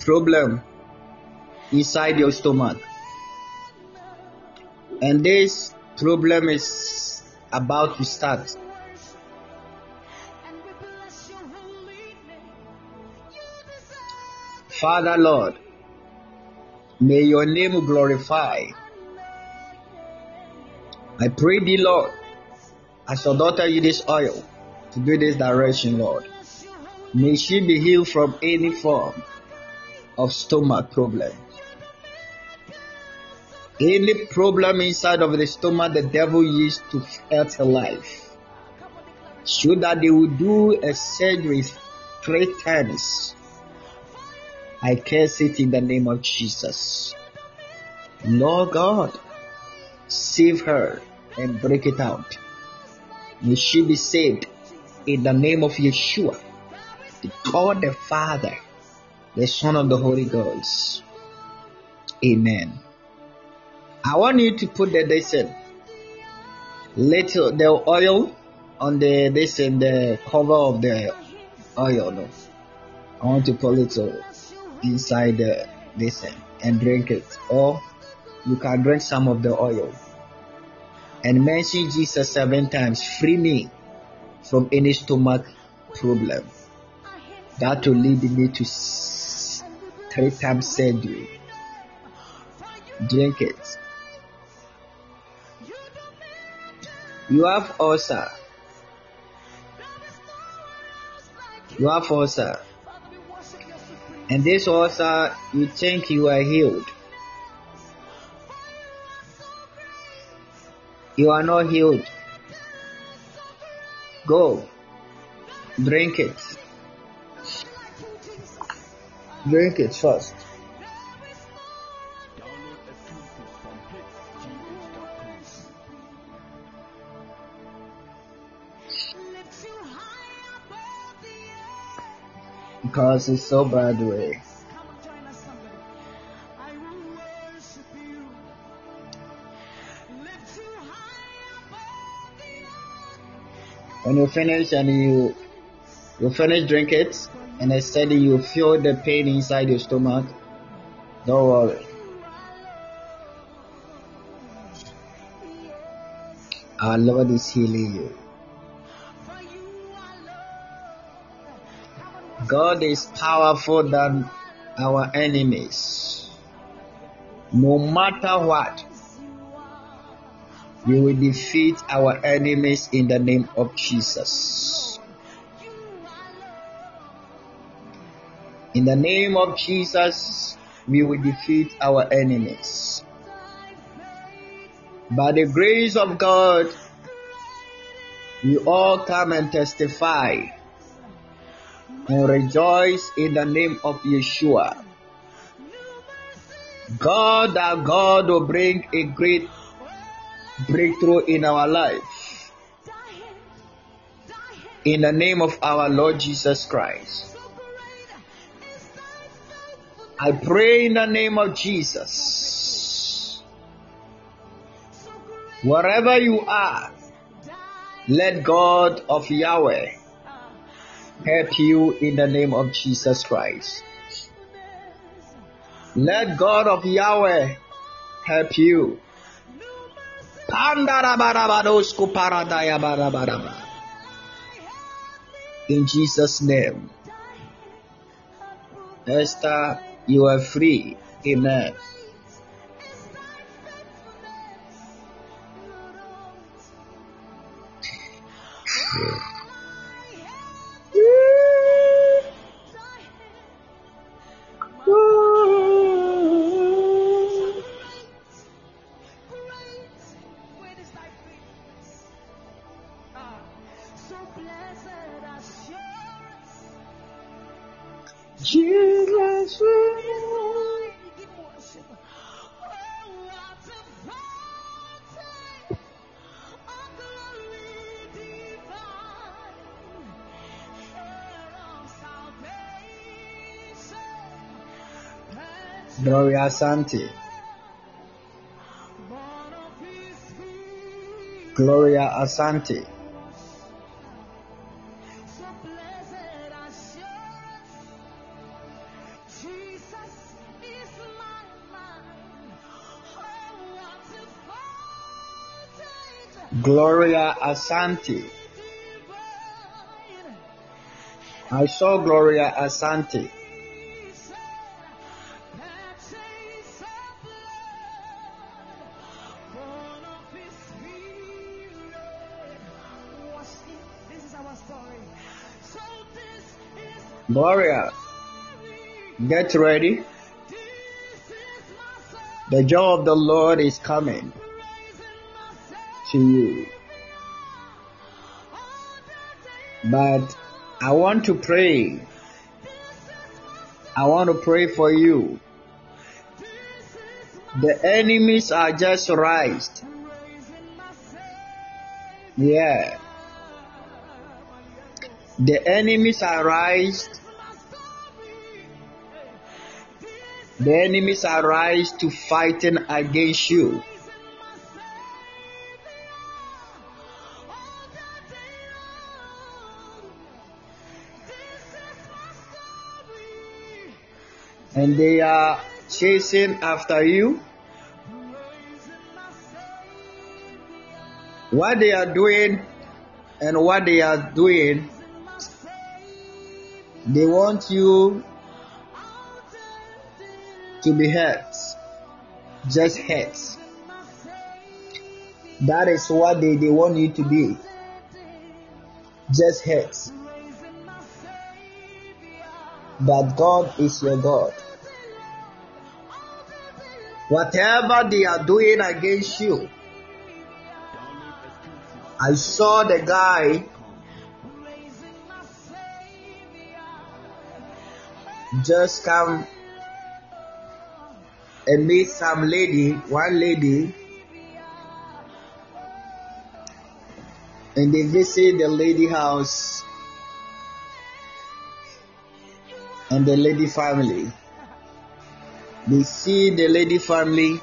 problem inside your stomach. And this problem is about to start. Father Lord, may your name glorify. I pray thee, Lord, as your daughter use this oil to do this direction, Lord. May she be healed from any form of stomach problem. Any problem inside of the stomach the devil used to hurt her life. So that they will do a surgery three times I curse it in the name of Jesus. Lord God, save her and break it out. May she be saved in the name of Yeshua, the God the Father, the Son of the Holy Ghost. Amen. I want you to put the this in little the oil on the this in the cover of the oil. No, I want to put little inside the this and drink it, or you can drink some of the oil and mention Jesus seven times. Free me from any stomach problem. That will lead me to three times surgery. Drink it. You have ulcer. You have ulcer. And this also, you think you are healed. You are not healed. Go. Drink it. Drink it first. because it's so bad way. When you finish and you you finish drink it and I said you feel the pain inside your stomach, don't worry. Our Lord is healing you. God is powerful than our enemies. No matter what, we will defeat our enemies in the name of Jesus. In the name of Jesus, we will defeat our enemies. By the grace of God, we all come and testify and rejoice in the name of Yeshua. God, our God, will bring a great breakthrough in our life. In the name of our Lord Jesus Christ. I pray in the name of Jesus. Wherever you are, let God of Yahweh help you in the name of Jesus Christ. Let God of Yahweh help you. In Jesus' name. Esther, you are free. Amen. Yeah. Gloria Asante. Gloria Asante. Gloria Asante. I saw Gloria Asante. Gloria, get ready. The joy of the Lord is coming to you. But I want to pray. I want to pray for you. The enemies are just raised. Yeah. The enemies are raised The enemies arise to fighting against you. And they are chasing after you. What they are doing and what they are doing, they want you to be hurt. Just hurt. That is what they, they want you to be. Just hurt. But God is your God. Whatever they are doing against you, I saw the guy just come and meet some lady, one lady, and they visit the lady house and the lady family. They see the lady family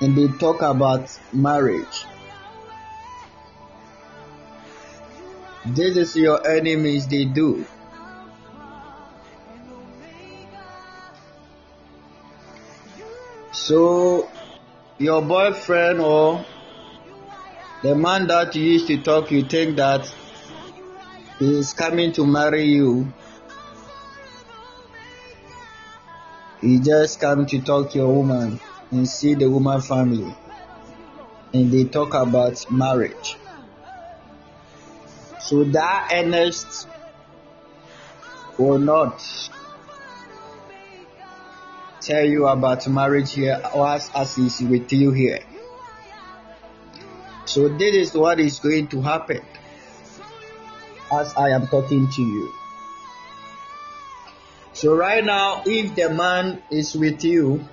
and they talk about marriage. This is your enemies, they do. So, your boyfriend or the man that you used to talk, you think that he is coming to marry you. He just come to talk to your woman and see the woman family. And they talk about marriage. So that Ernest will not tell you about marriage here as, as is with you here. So this is what is going to happen as I am talking to you. So right now, if the man is with you,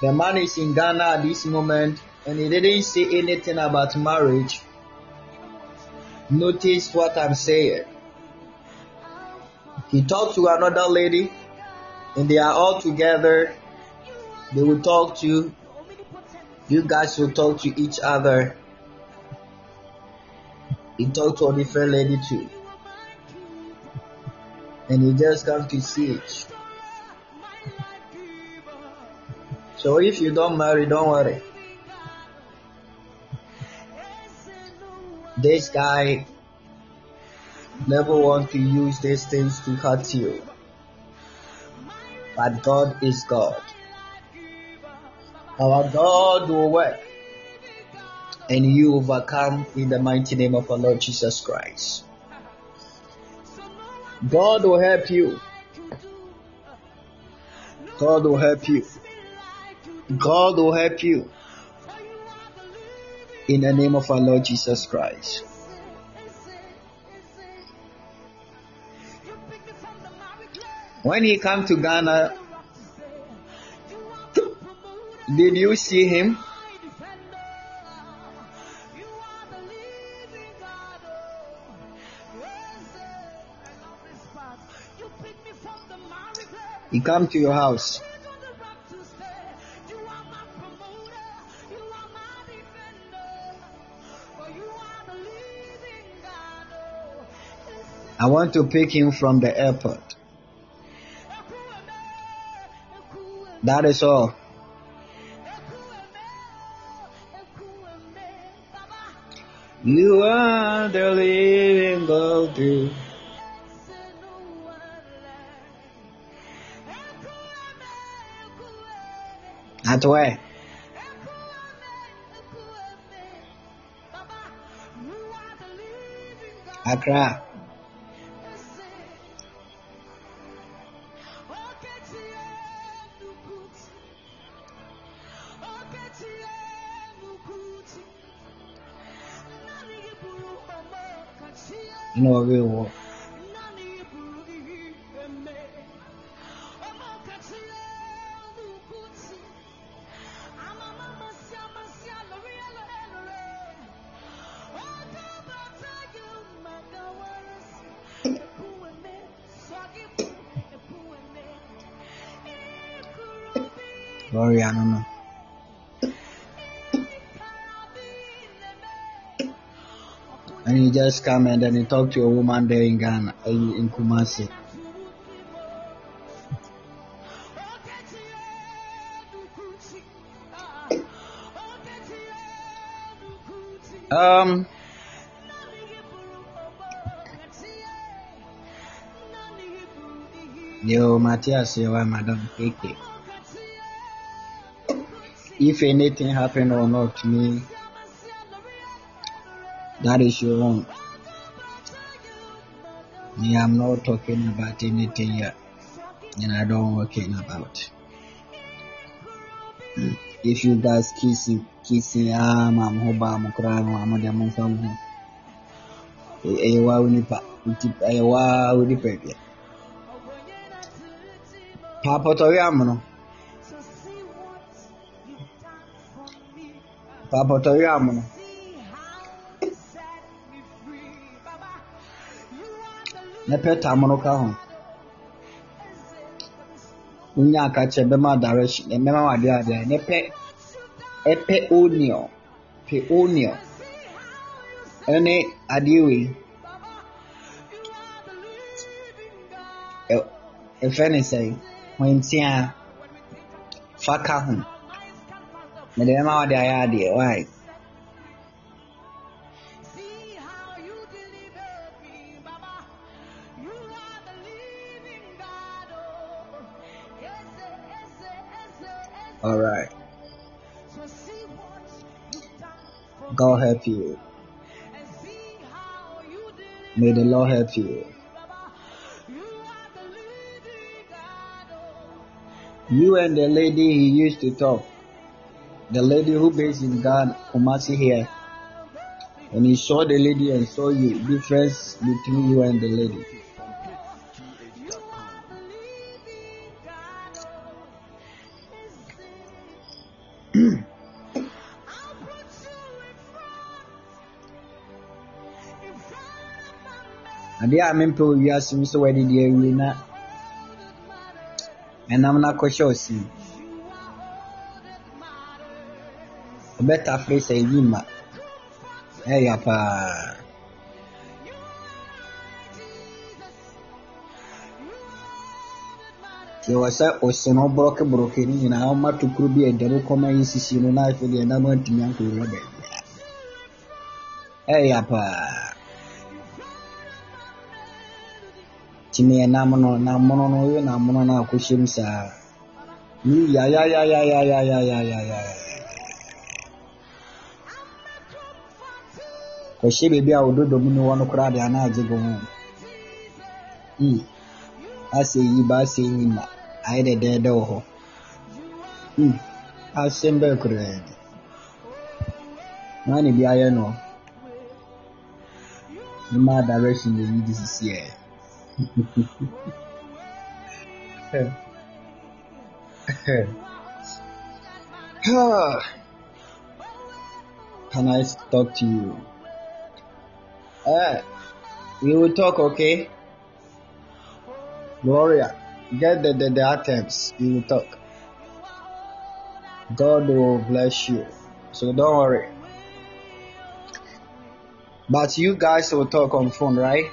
the man is in Ghana at this moment and he didn't say anything about marriage, notice what I'm saying. He talked to another lady and they are all together. They will talk to you You guys will talk to each other. He talked to a different lady too. And he just come to see it. So if you don't marry, don't worry. This guy never want to use these things to hurt you. But God is God. Our God will work and you overcome in the mighty name of our Lord Jesus Christ. God will help you. God will help you. God will help you. In the name of our Lord Jesus Christ. When he come to Ghana, did you see him? He come to your house. I want to pick him from the airport. That is all. You are the living God. That's why. Accra. Mua. Come and then you talk to a woman there in Ghana, uh, in Kumasi. Um, yo, Matthias, you are Madam KK. If anything happened or not to me, that is your own. I'm not talking about anything yet, and I don't working about. Hmm. If you guys kissing, kissing, ah, mam hoba, I'm crying, I'm the mum from home. Ewa eh, eh, unipa, ewa eh, unipa pia. Papa tori amono. Papa tori amono. mepee tamụrụka ahụ onye akacha ebema direction emema wadị adị nepe epe onio pe onio ene adiwe e, efe ne sɛ hwentia faka ho mede mɛma wade ayɛ right why? Alright. God help you. May the Lord help you. You and the lady he used to talk, the lady who based in Ghana, Kumasi here, when he saw the lady and saw you, difference between you and the lady. Adeɛ a mempɛ wɔ wiase mu sɛ wɔde deɛ awie na ɛnam no akɔhyɛ mu. Ɔbɛtafere sɛ eyi mma. Ɛyɛ paa. Nti ɛwɔ sɛ ɔse no borɔke borɔke no nyinaa ɔma tokuro bi mu kɔma yi sisi no na afei deɛ ɛnam antumi ankɔwura baabi. Ɛyɛ paa. timi na mụnụ na mụnụ na onye na mụnụ na akwụsị m saa n'ihi ya ya ya ya ya ya ya ya ya ya. Kɔhyɛ beebi a ododo mu ne wɔn koraa de anaagye bɔ mu. Hmm asɛ yi ba asɛ yi ma. Ayɛ dɛdɛɛdɛ wɔ hɔ hmm asɛm bɛɛ koraa yɛ maa ne bi ayɛ no. Ne maa direction yɛ yi de sisi. Can I talk to you? Eh, we will talk, okay? Gloria. Get the, the, the items. We will talk. God will bless you. So don't worry. But you guys will talk on phone, right?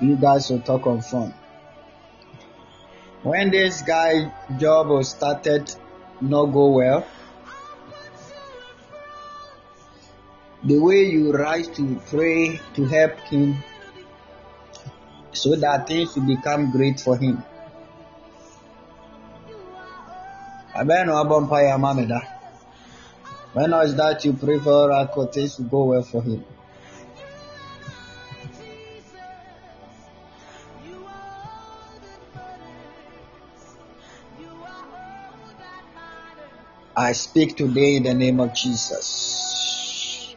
You guys will talk on phone. When this guy job was started not go well, the way you rise to pray to help him so that things will become great for him. Abẹ́nu abọ́ mpa ya ma mi da. When was that you pray for oracle things to go well for him? I speak today in the name of Jesus.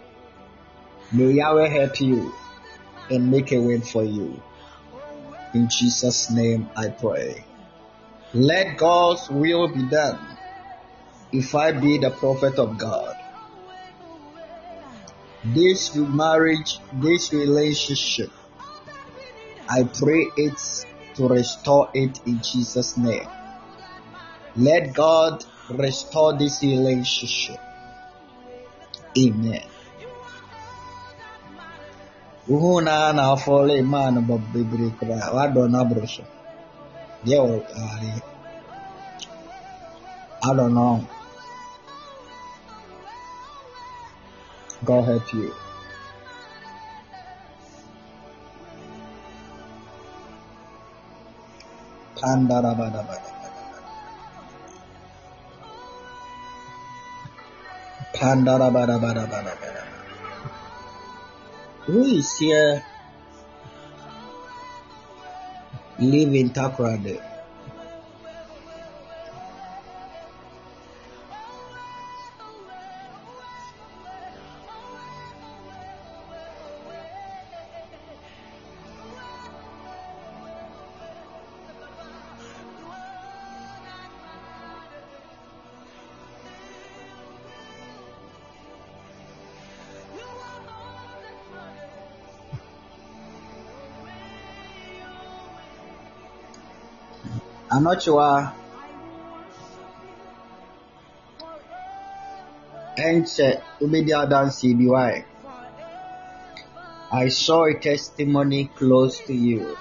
May Yahweh help you and make a way for you. In Jesus' name I pray. Let God's will be done. If I be the prophet of God, this marriage, this relationship, I pray it to restore it in Jesus' name. Let God restore this relationship. Amen. Uhu na na afọle man bọ bebree koraa wadọ n'aboro so. Deɛ. I don't know. God help you. Pandarabadabada. Who is here live in Takoradi? Anɔkyewa ɛnkyɛ wobɛdi adanseɛ bi why? I saw a testimony close to you.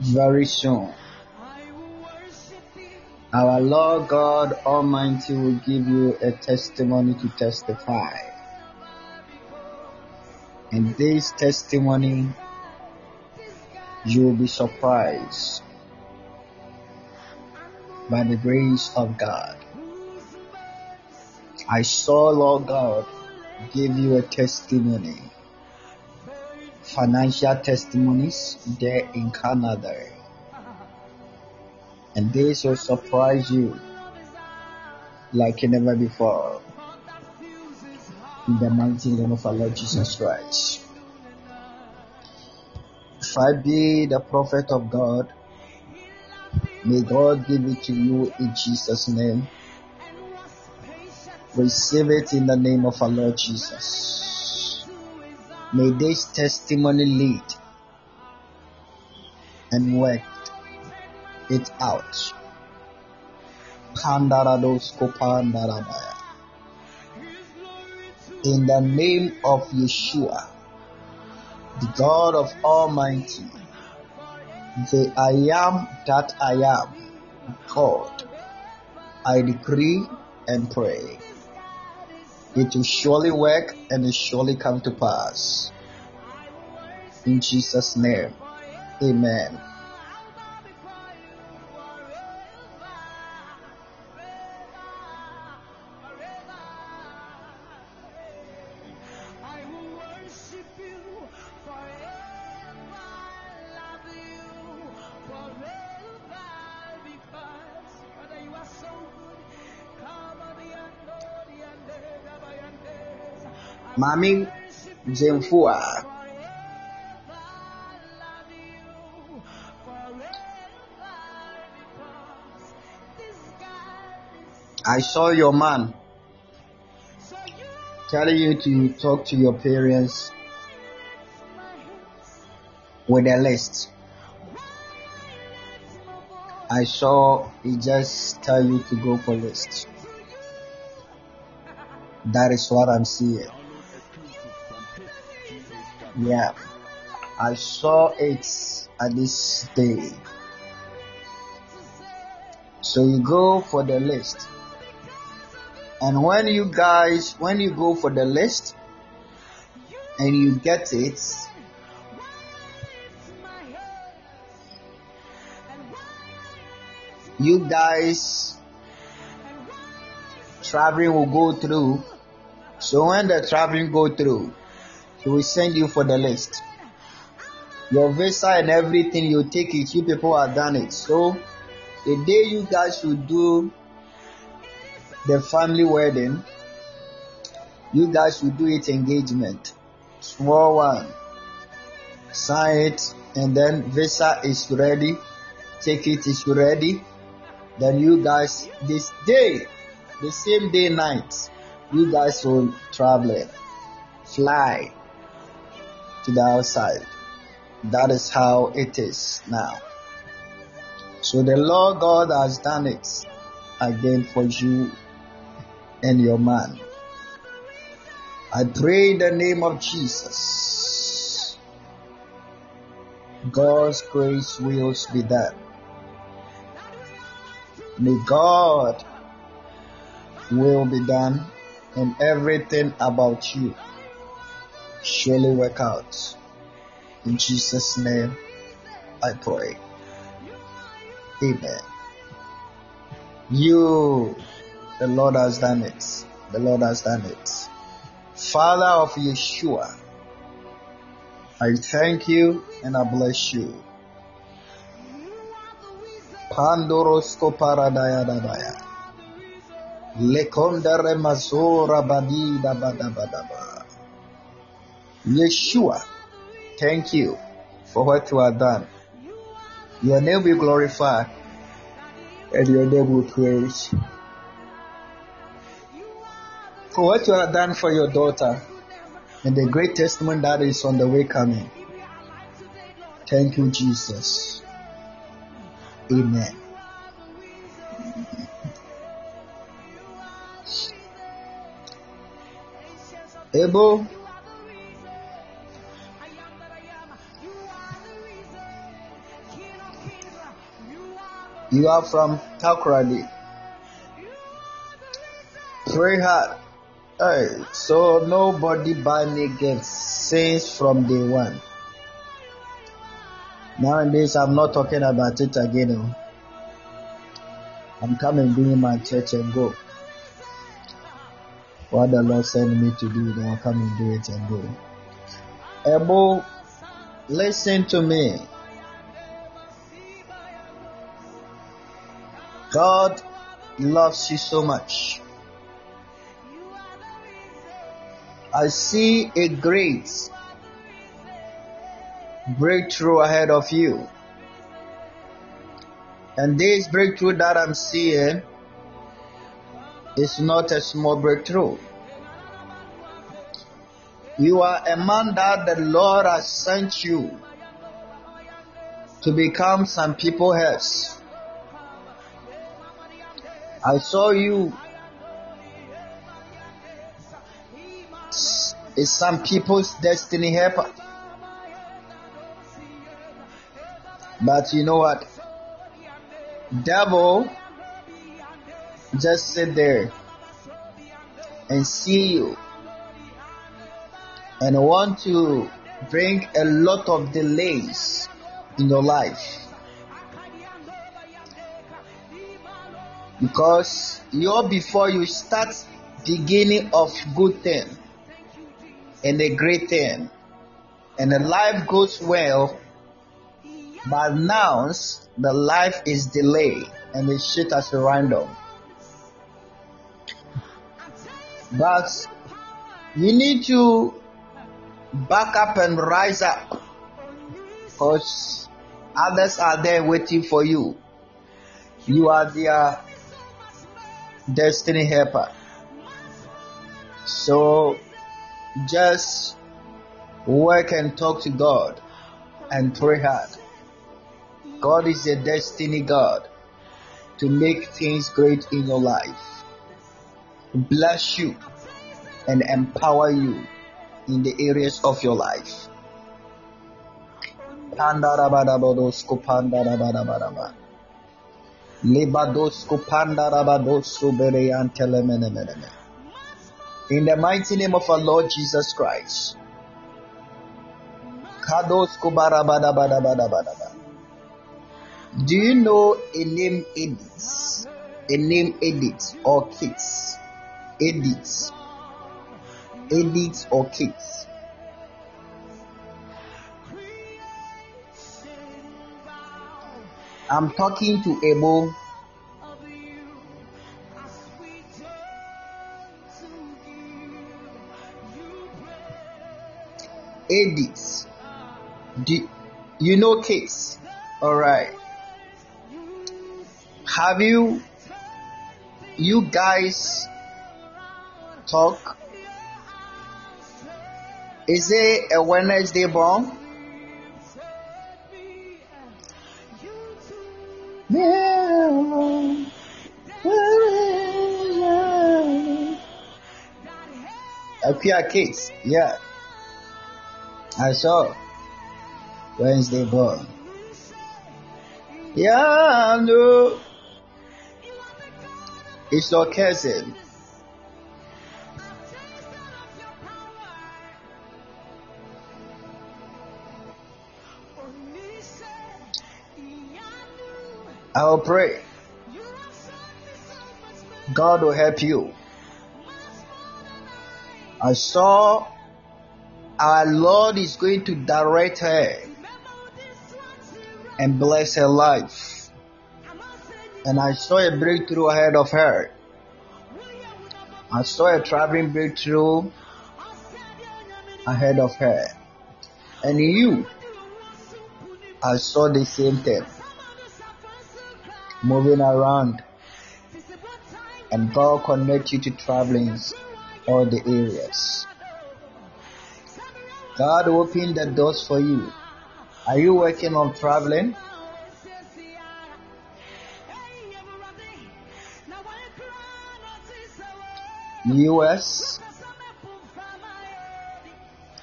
Very soon. Our Lord God Almighty will give you a testimony to testify. And this testimony, you will be surprised by the grace of God. I saw Lord God give you a testimony, financial testimonies there in Canada. And this will surprise you like never before. In the mighty name of our Lord Jesus Christ. If I be the prophet of God, may God give it to you in Jesus' name. Receive it in the name of our Lord Jesus. May this testimony lead and work it out. In the name of Yeshua, the God of Almighty, the I am that I am, God, I decree and pray. It will surely work and it surely come to pass. In Jesus' name, Amen. Maame Gyemfo a I saw your man telling you to talk to your parents with a list. I saw he just tell you to go for list. That is what I'm seeing. Yeah. I saw it at this day. So you go for the list. And when you guys, when you go for the list and you get it, you guys traveling will go through. So when the traveling go through, he will send you for the list. Your visa and everything, you take it. You people have done it. So the day you guys will do the family wedding, you guys will do it engagement. Small one. Sign it and then visa is ready. Take it is ready. Then you guys this day, the same day night, you guys will travel. Fly to the outside. That is how it is now. So the Lord God has done it again for you and your man. I pray in the name of Jesus. God's grace will be done. May God will be done and everything about you surely work out. In Jesus' name, I pray. Amen. You, the Lord has done it. The Lord has done it. Father of Yeshua, I thank you and I bless you. Pandorosko paradaya badida badabadaba. Yeshua, thank you for what you have done. Your name be glorified and your name will praise. For what you have done for your daughter and the great testimony that is on the way coming. Thank you, Jesus. Amen. Abel, you are from Takoradi. Pray hard. Hey, so nobody buy me gifts since from day one. Nowadays, I'm not talking about it again. oh. I'm coming doing my church and go. What the Lord sent me to do, then I'll come and do it and go. Ebo, listen to me. God loves you so much. I see a great breakthrough ahead of you. And this breakthrough that I'm seeing is not a small breakthrough. You are a man that the Lord has sent you to become some people's heads. I saw you is some people's destiny helper. But you know what? Devil just sit there and see you and want to bring a lot of delays in your life. Because you're before you start the beginning of good thing and a great thing and the life goes well but now the life is delayed and the shit as random. But you need to back up and rise up because others are there waiting for you. You are their destiny helper. So just work and talk to God and pray hard. God is a destiny God to make things great in your life, bless you, and empower you in the areas of your life. In the mighty name of our Lord Jesus Christ. Do you know a name Edith? A name Edith or Kate? Edith. Edith or Kate? I'm talking to Ebo. Edith. Do you know Kate? All right. Have you you guys talk? Is it a Wednesday born? Appear case, yeah. I saw Wednesday born. Yeah, no. It's your cousin. I will pray. God will help you. I saw our Lord is going to direct her and bless her life. And I saw a breakthrough ahead of her. I saw a traveling breakthrough ahead of her. And you, I saw the same thing moving around. And God connect you to traveling all the areas. God open the doors for you. Are you working on traveling? US.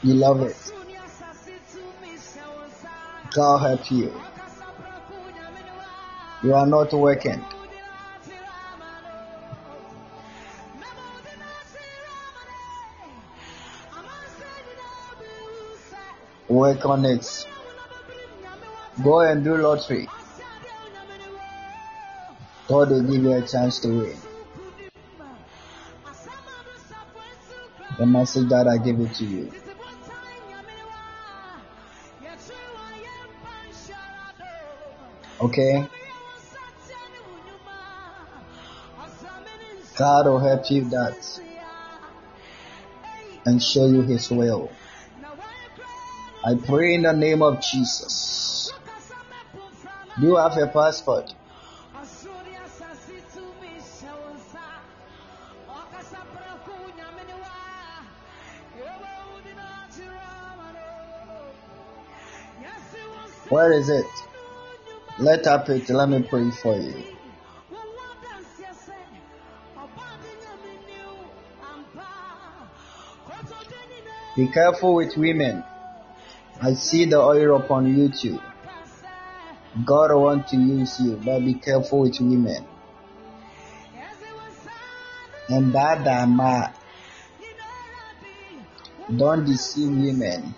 You love it. God help you. You are not working. Work on it. Go and do lottery. God will give you a chance to win. The message that I give it to you. Okay? God will help you that and show you His will. I pray in the name of Jesus. Do you have a passport? Where is it? Let up it. Let me pray for you. Be careful with women. I see the oil upon you too. God want to use you, but be careful with women. And dama, don't deceive women.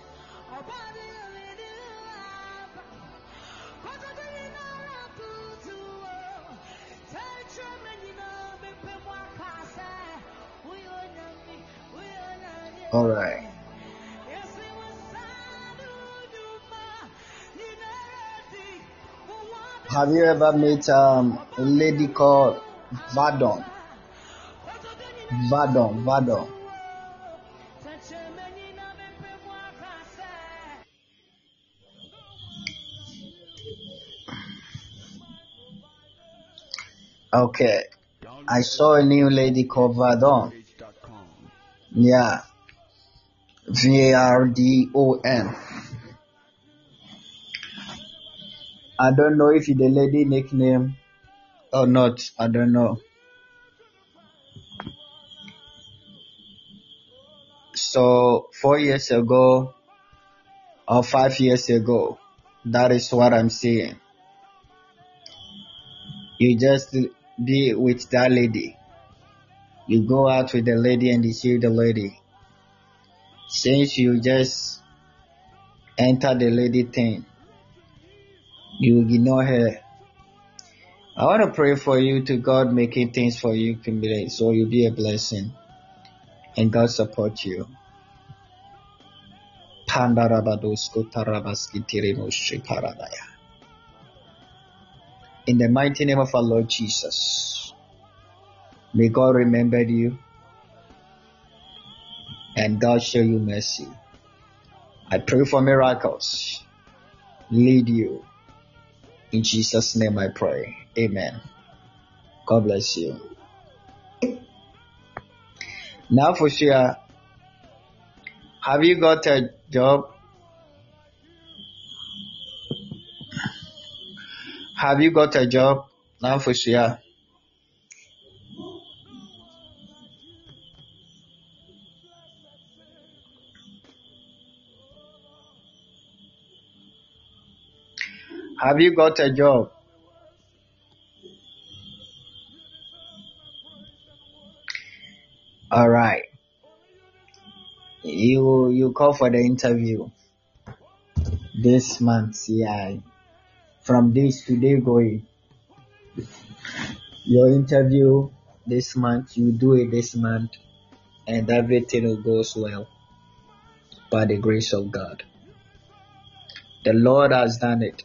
All right. Have you ever met um, a lady called Vardon? Vardon, Vardon. Okay. I saw a new lady called Vardon. Yeah. V A R D O N. I don't know if the lady nickname or not. I don't know. So four years ago or five years ago, that is what I'm saying. You just be with that lady. You go out with the lady and you see the lady. Since you just enter the lady thing, you will ignore her. I want to pray for you to God making things for you complete so you'll be a blessing and God support you. In the mighty name of our Lord Jesus, may God remember you and God show you mercy. I pray for miracles, lead you. In Jesus' name I pray. Amen. God bless you. Now for sure, have you got a job? Have you got a job? Now for sure. Have you got a job? All right. You you call for the interview this month, yeah. From this today going, your interview this month, you do it this month, and everything will goes well by the grace of God. The Lord has done it,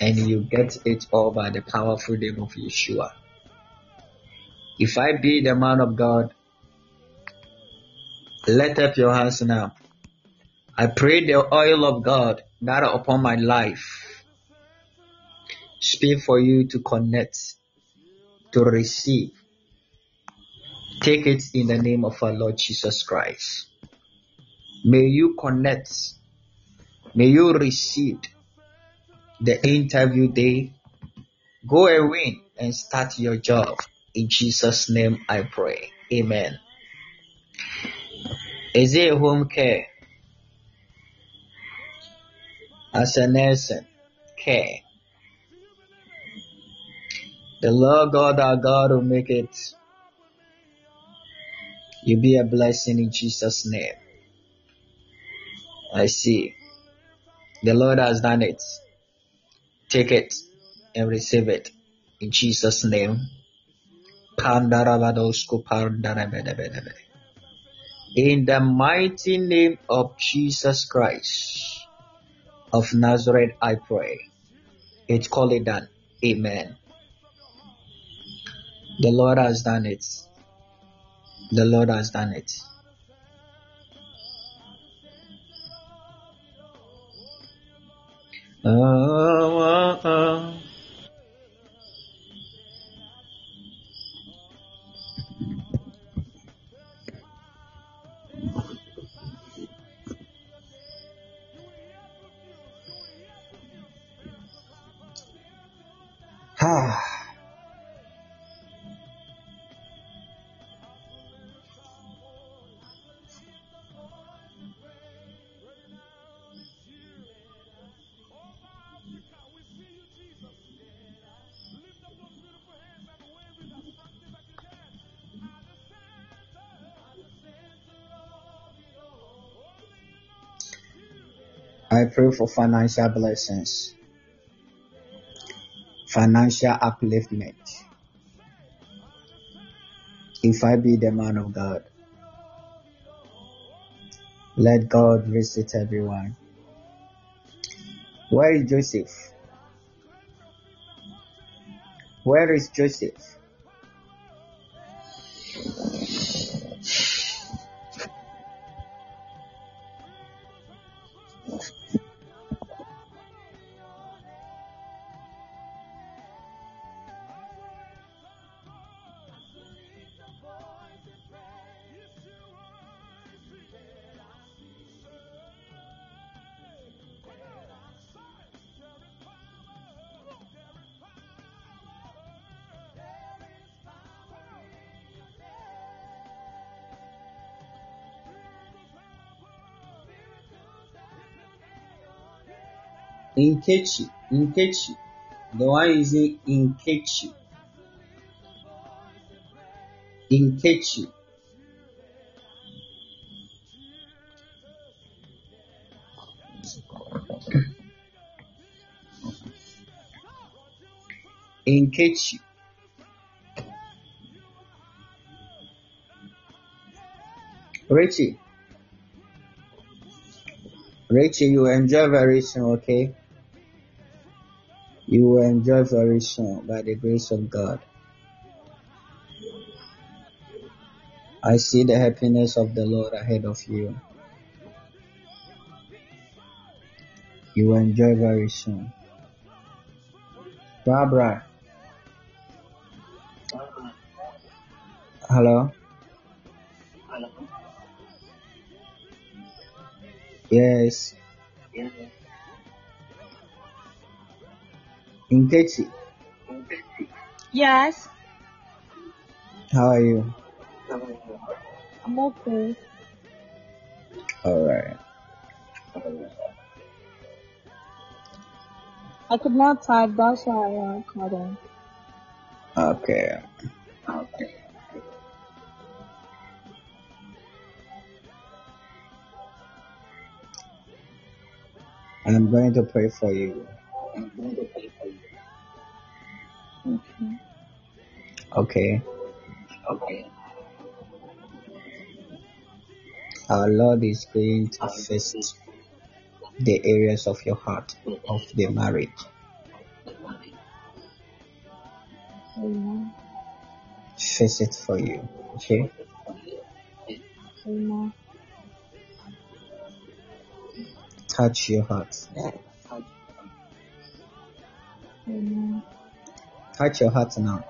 and you get it all by the powerful name of Yeshua. If I be the man of God, let up your hands now. I pray the oil of God that upon my life speak for you to connect, to receive. Take it in the name of our Lord Jesus Christ. May you connect. May you receive the interview day. Go away and start your job. In Jesus' name I pray. Amen. Is it home care? As a nursing care. The Lord God our God will make it. You be a blessing in Jesus' name. I see. The Lord has done it. Take it and receive it in Jesus' name. In the mighty name of Jesus Christ of Nazareth, I pray. It's called it done. Amen. The Lord has done it. The Lord has done it. Oh, oh. Ah. Pray for financial blessings, financial upliftment. If I be the man of God, let God visit everyone. Where is Joseph? Where is Joseph? Nkechi, Nkechi, the one using Nkechi, Nkechi. Nkechi. Richie. Richie, you enjoy very soon, okay? You will enjoy very soon by the grace of God. I see the happiness of the Lord ahead of you. You will enjoy very soon. Barbara. Hello? Yes. Nkechi, Yes, how are you? I'm okay. Alright. I could not type, that's why I called in. Okay. I'm going to pray for you. Okay. Okay. Our Lord is going to visit the areas of your heart of the marriage. Amen. it for you. Okay? Amen. Touch your heart. Amen. Touch your heart now.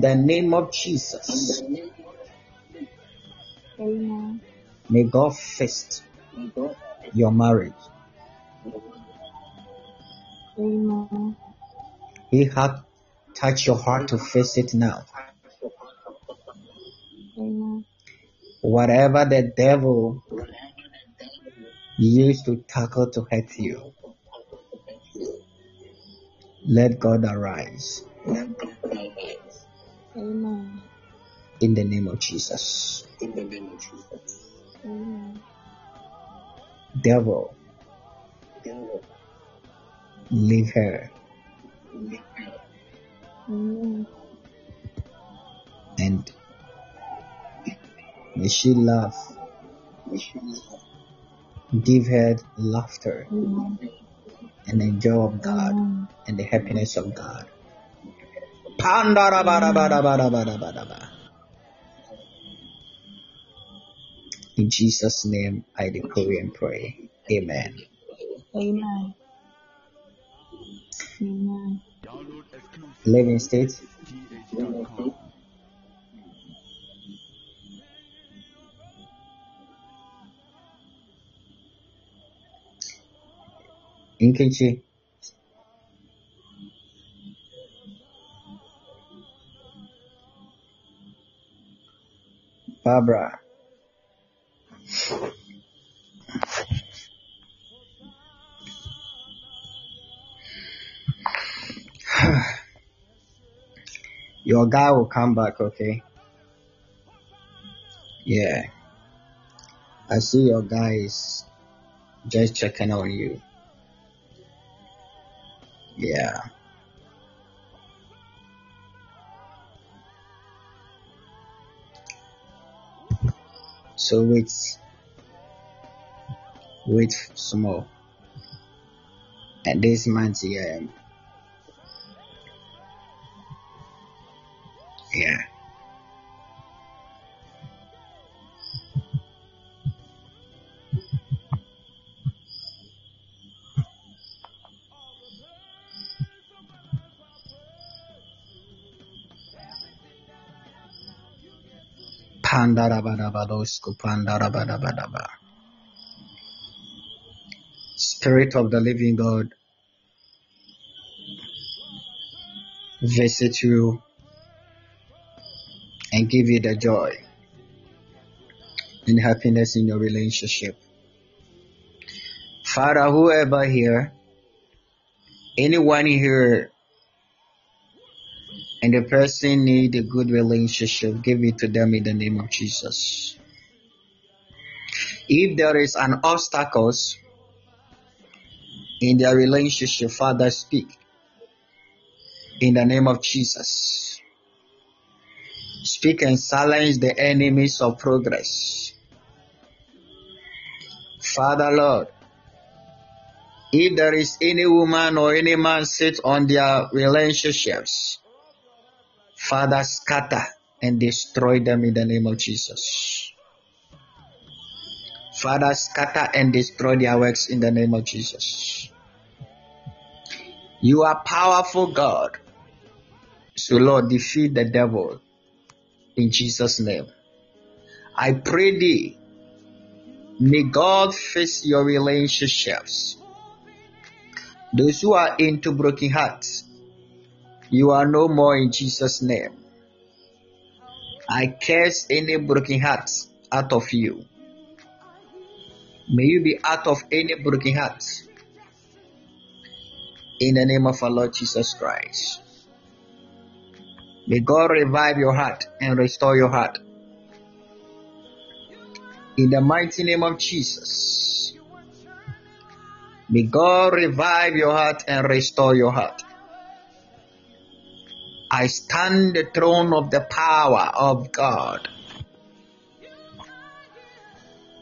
In the name of Jesus. Amen. May God first your marriage. Amen. He had touched your heart to face it now. Amen. Whatever the devil used to tackle to hurt you, let God arise in the name of Jesus. Amen. Devil, leave her Amen. and may she laugh. Give her laughter Amen. and the joy of God Amen. and the happiness of God. In Jesus' name, I decree and pray. Amen. Amen. Amen. Living state. th.com. Barbara. Your guy will come back, okay? Yeah. I see your guy is just checking on you. Yeah. So wait. Wait small. And this month. Yeah. Spirit of the living God, visit you and give you the joy and happiness in your relationship. Father, whoever here, anyone here, and the person need a good relationship, give it to them in the name of Jesus. If there is an obstacles in their relationship, Father, speak in the name of Jesus. Speak and silence the enemies of progress. Father Lord, if there is any woman or any man sit on their relationships, Father, scatter and destroy them in the name of Jesus. Father, scatter and destroy their works in the name of Jesus. You are powerful God. So Lord, defeat the devil in Jesus' name. I pray thee, may God fix your relationships. Those who are into broken hearts, you are no more in Jesus' name. I curse any broken hearts out of you. May you be out of any broken heart. In the name of our Lord Jesus Christ. May God revive your heart and restore your heart. In the mighty name of Jesus. May God revive your heart and restore your heart. I stand the throne of the power of God.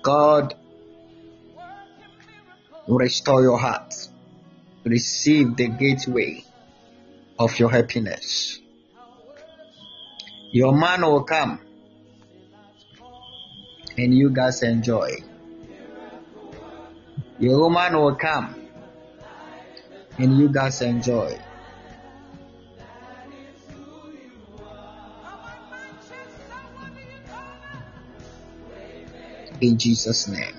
God, restore your heart. Receive the gateway of your happiness. Your man will come and you guys enjoy. Your woman will come and you guys enjoy. In Jesus' name.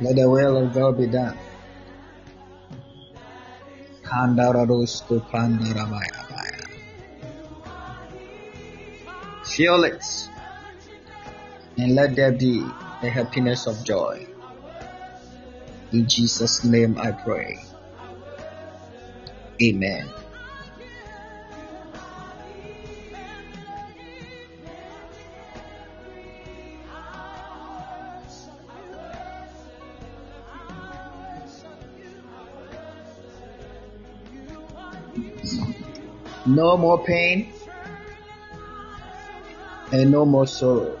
Let the will of God be done. Feel it. And let there be the happiness of joy. In Jesus' name I pray. Amen. No more pain and no more sorrow.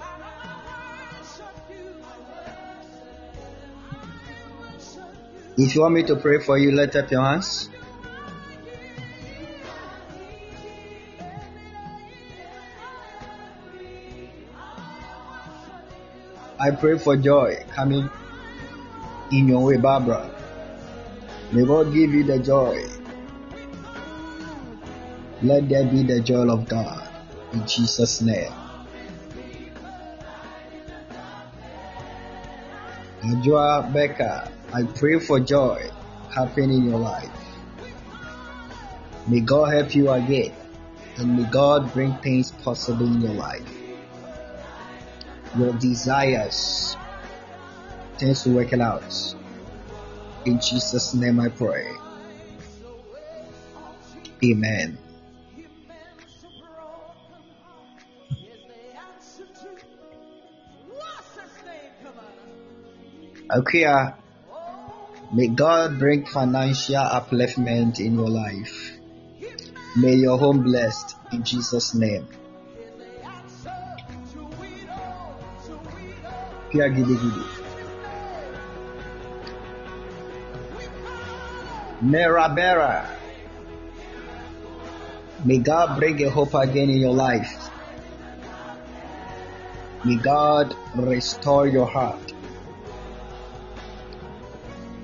If you want me to pray for you, let up your hands. I pray for joy coming in your way, Barbara. May God give you the joy. Let there be the joy of God in Jesus' name. Ajua Becca, I pray for joy happening in your life. May God help you again and may God bring things possible in your life. Your desires, things to work it out. In Jesus' name I pray. Amen. Akia, ah. may God bring financial upliftment in your life. May your home blessed in Jesus' name. Gidi gidi. Merabera. May God bring a hope again in your life. May God restore your heart.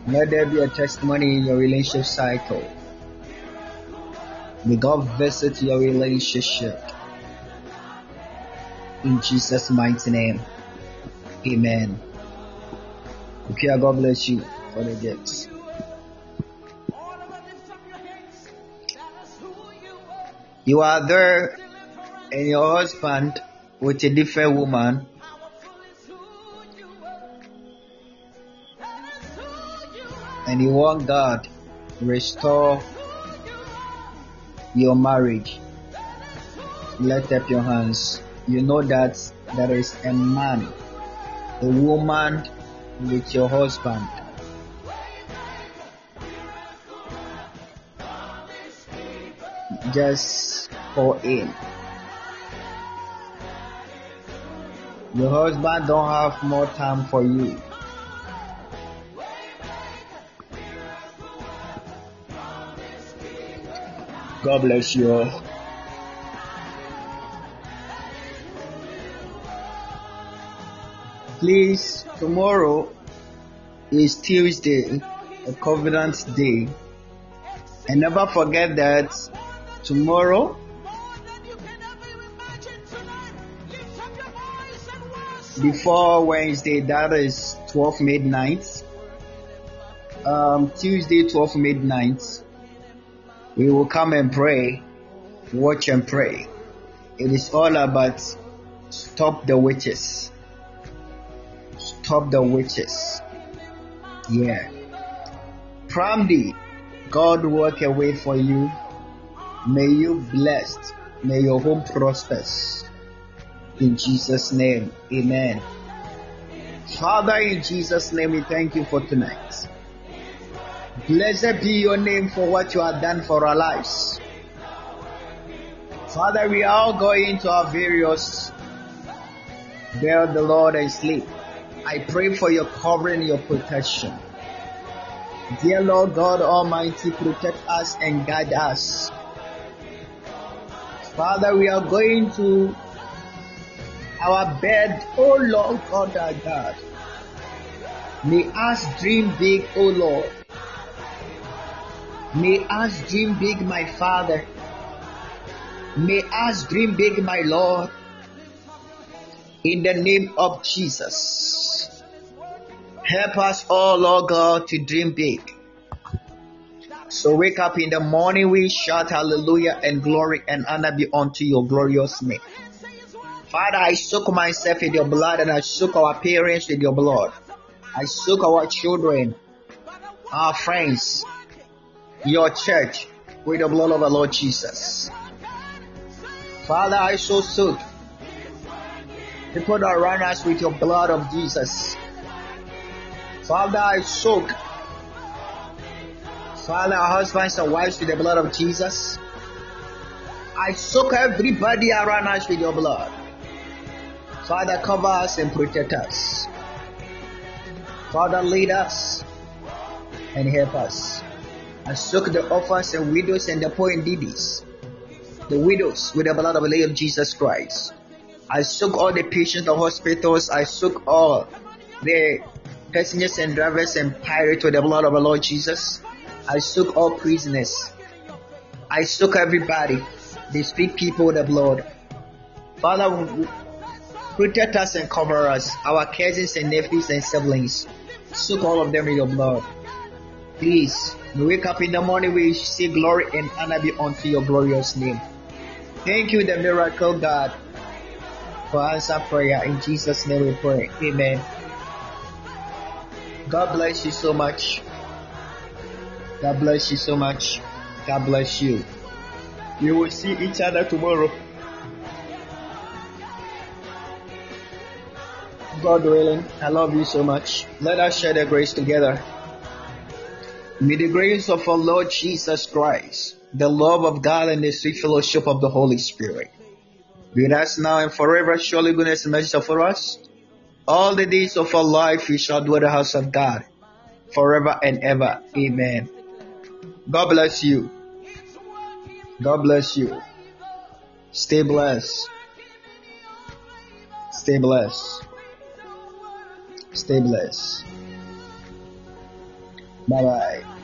Let there be a testimony in your relationship cycle. May God visit your relationship. In Jesus' mighty name. Amen. Okay, God bless you for the gifts. You are there and your husband with a different woman and you want God restore your marriage, lift up your hands. You know that there is a man, a woman with your husband. Just call in. Your husband don't have more time for you. God bless you all. Please, tomorrow is Tuesday, a covenant day. And never forget that tomorrow before Wednesday, that is 12 midnight. Um, Tuesday, 12 midnight, we will come and pray, watch and pray. It is all about stop the witches. Stop the witches. Yeah. Pramdi, God work a way for you. May you blessed. May your home prospers. In Jesus' name, amen. Father, in Jesus' name, we thank you for tonight. Blessed be your name for what you have done for our lives. Father, we are all going to our various bear the Lord and sleep. I pray for your covering, your protection. Dear Lord God Almighty, protect us and guide us. Father, we are going to our bed, oh Lord God our God. May us dream big, oh Lord. May us dream big, my Father. May us dream big, my Lord. In the name of Jesus. Help us all, Lord God, to dream big. So wake up in the morning, we shout hallelujah and glory and honor be unto your glorious name. Father, I soak myself in your blood and I soak our parents with your blood. I soak our children, our friends, your church with the blood of the Lord Jesus. Father, I so soak people that run us with your blood of Jesus. Father, I soak Father, our husbands and wives with the blood of Jesus. I soak everybody around us with your blood. Father, cover us and protect us. Father, lead us and help us. I soak the orphans and widows and the poor and needies, the widows with the blood of the Lord Jesus Christ. I soak all the patients the hospitals. I soak all the passengers and drivers and pirates with the blood of the Lord Jesus. I soak all prisoners. I soak everybody. They speak people with the blood. Father, Protect us and cover us, our cousins and nephews and siblings. Soak all of them in your blood. Please, we wake up in the morning, we say glory and honor be unto your glorious name. Thank you, the miracle God, for answer prayer. In Jesus' name we pray. Amen. God bless you so much. God bless you so much. God bless you. We will see each other tomorrow. God willing, I love you so much. Let us share the grace together. May the grace of our Lord Jesus Christ, the love of God, and the sweet fellowship of the Holy Spirit be with us now and forever. Surely goodness and mercy for us. All the days of our life we shall dwell in the house of God forever and ever. Amen. God bless you. God bless you. Stay blessed. Stay blessed. Stay blessed. Bye bye.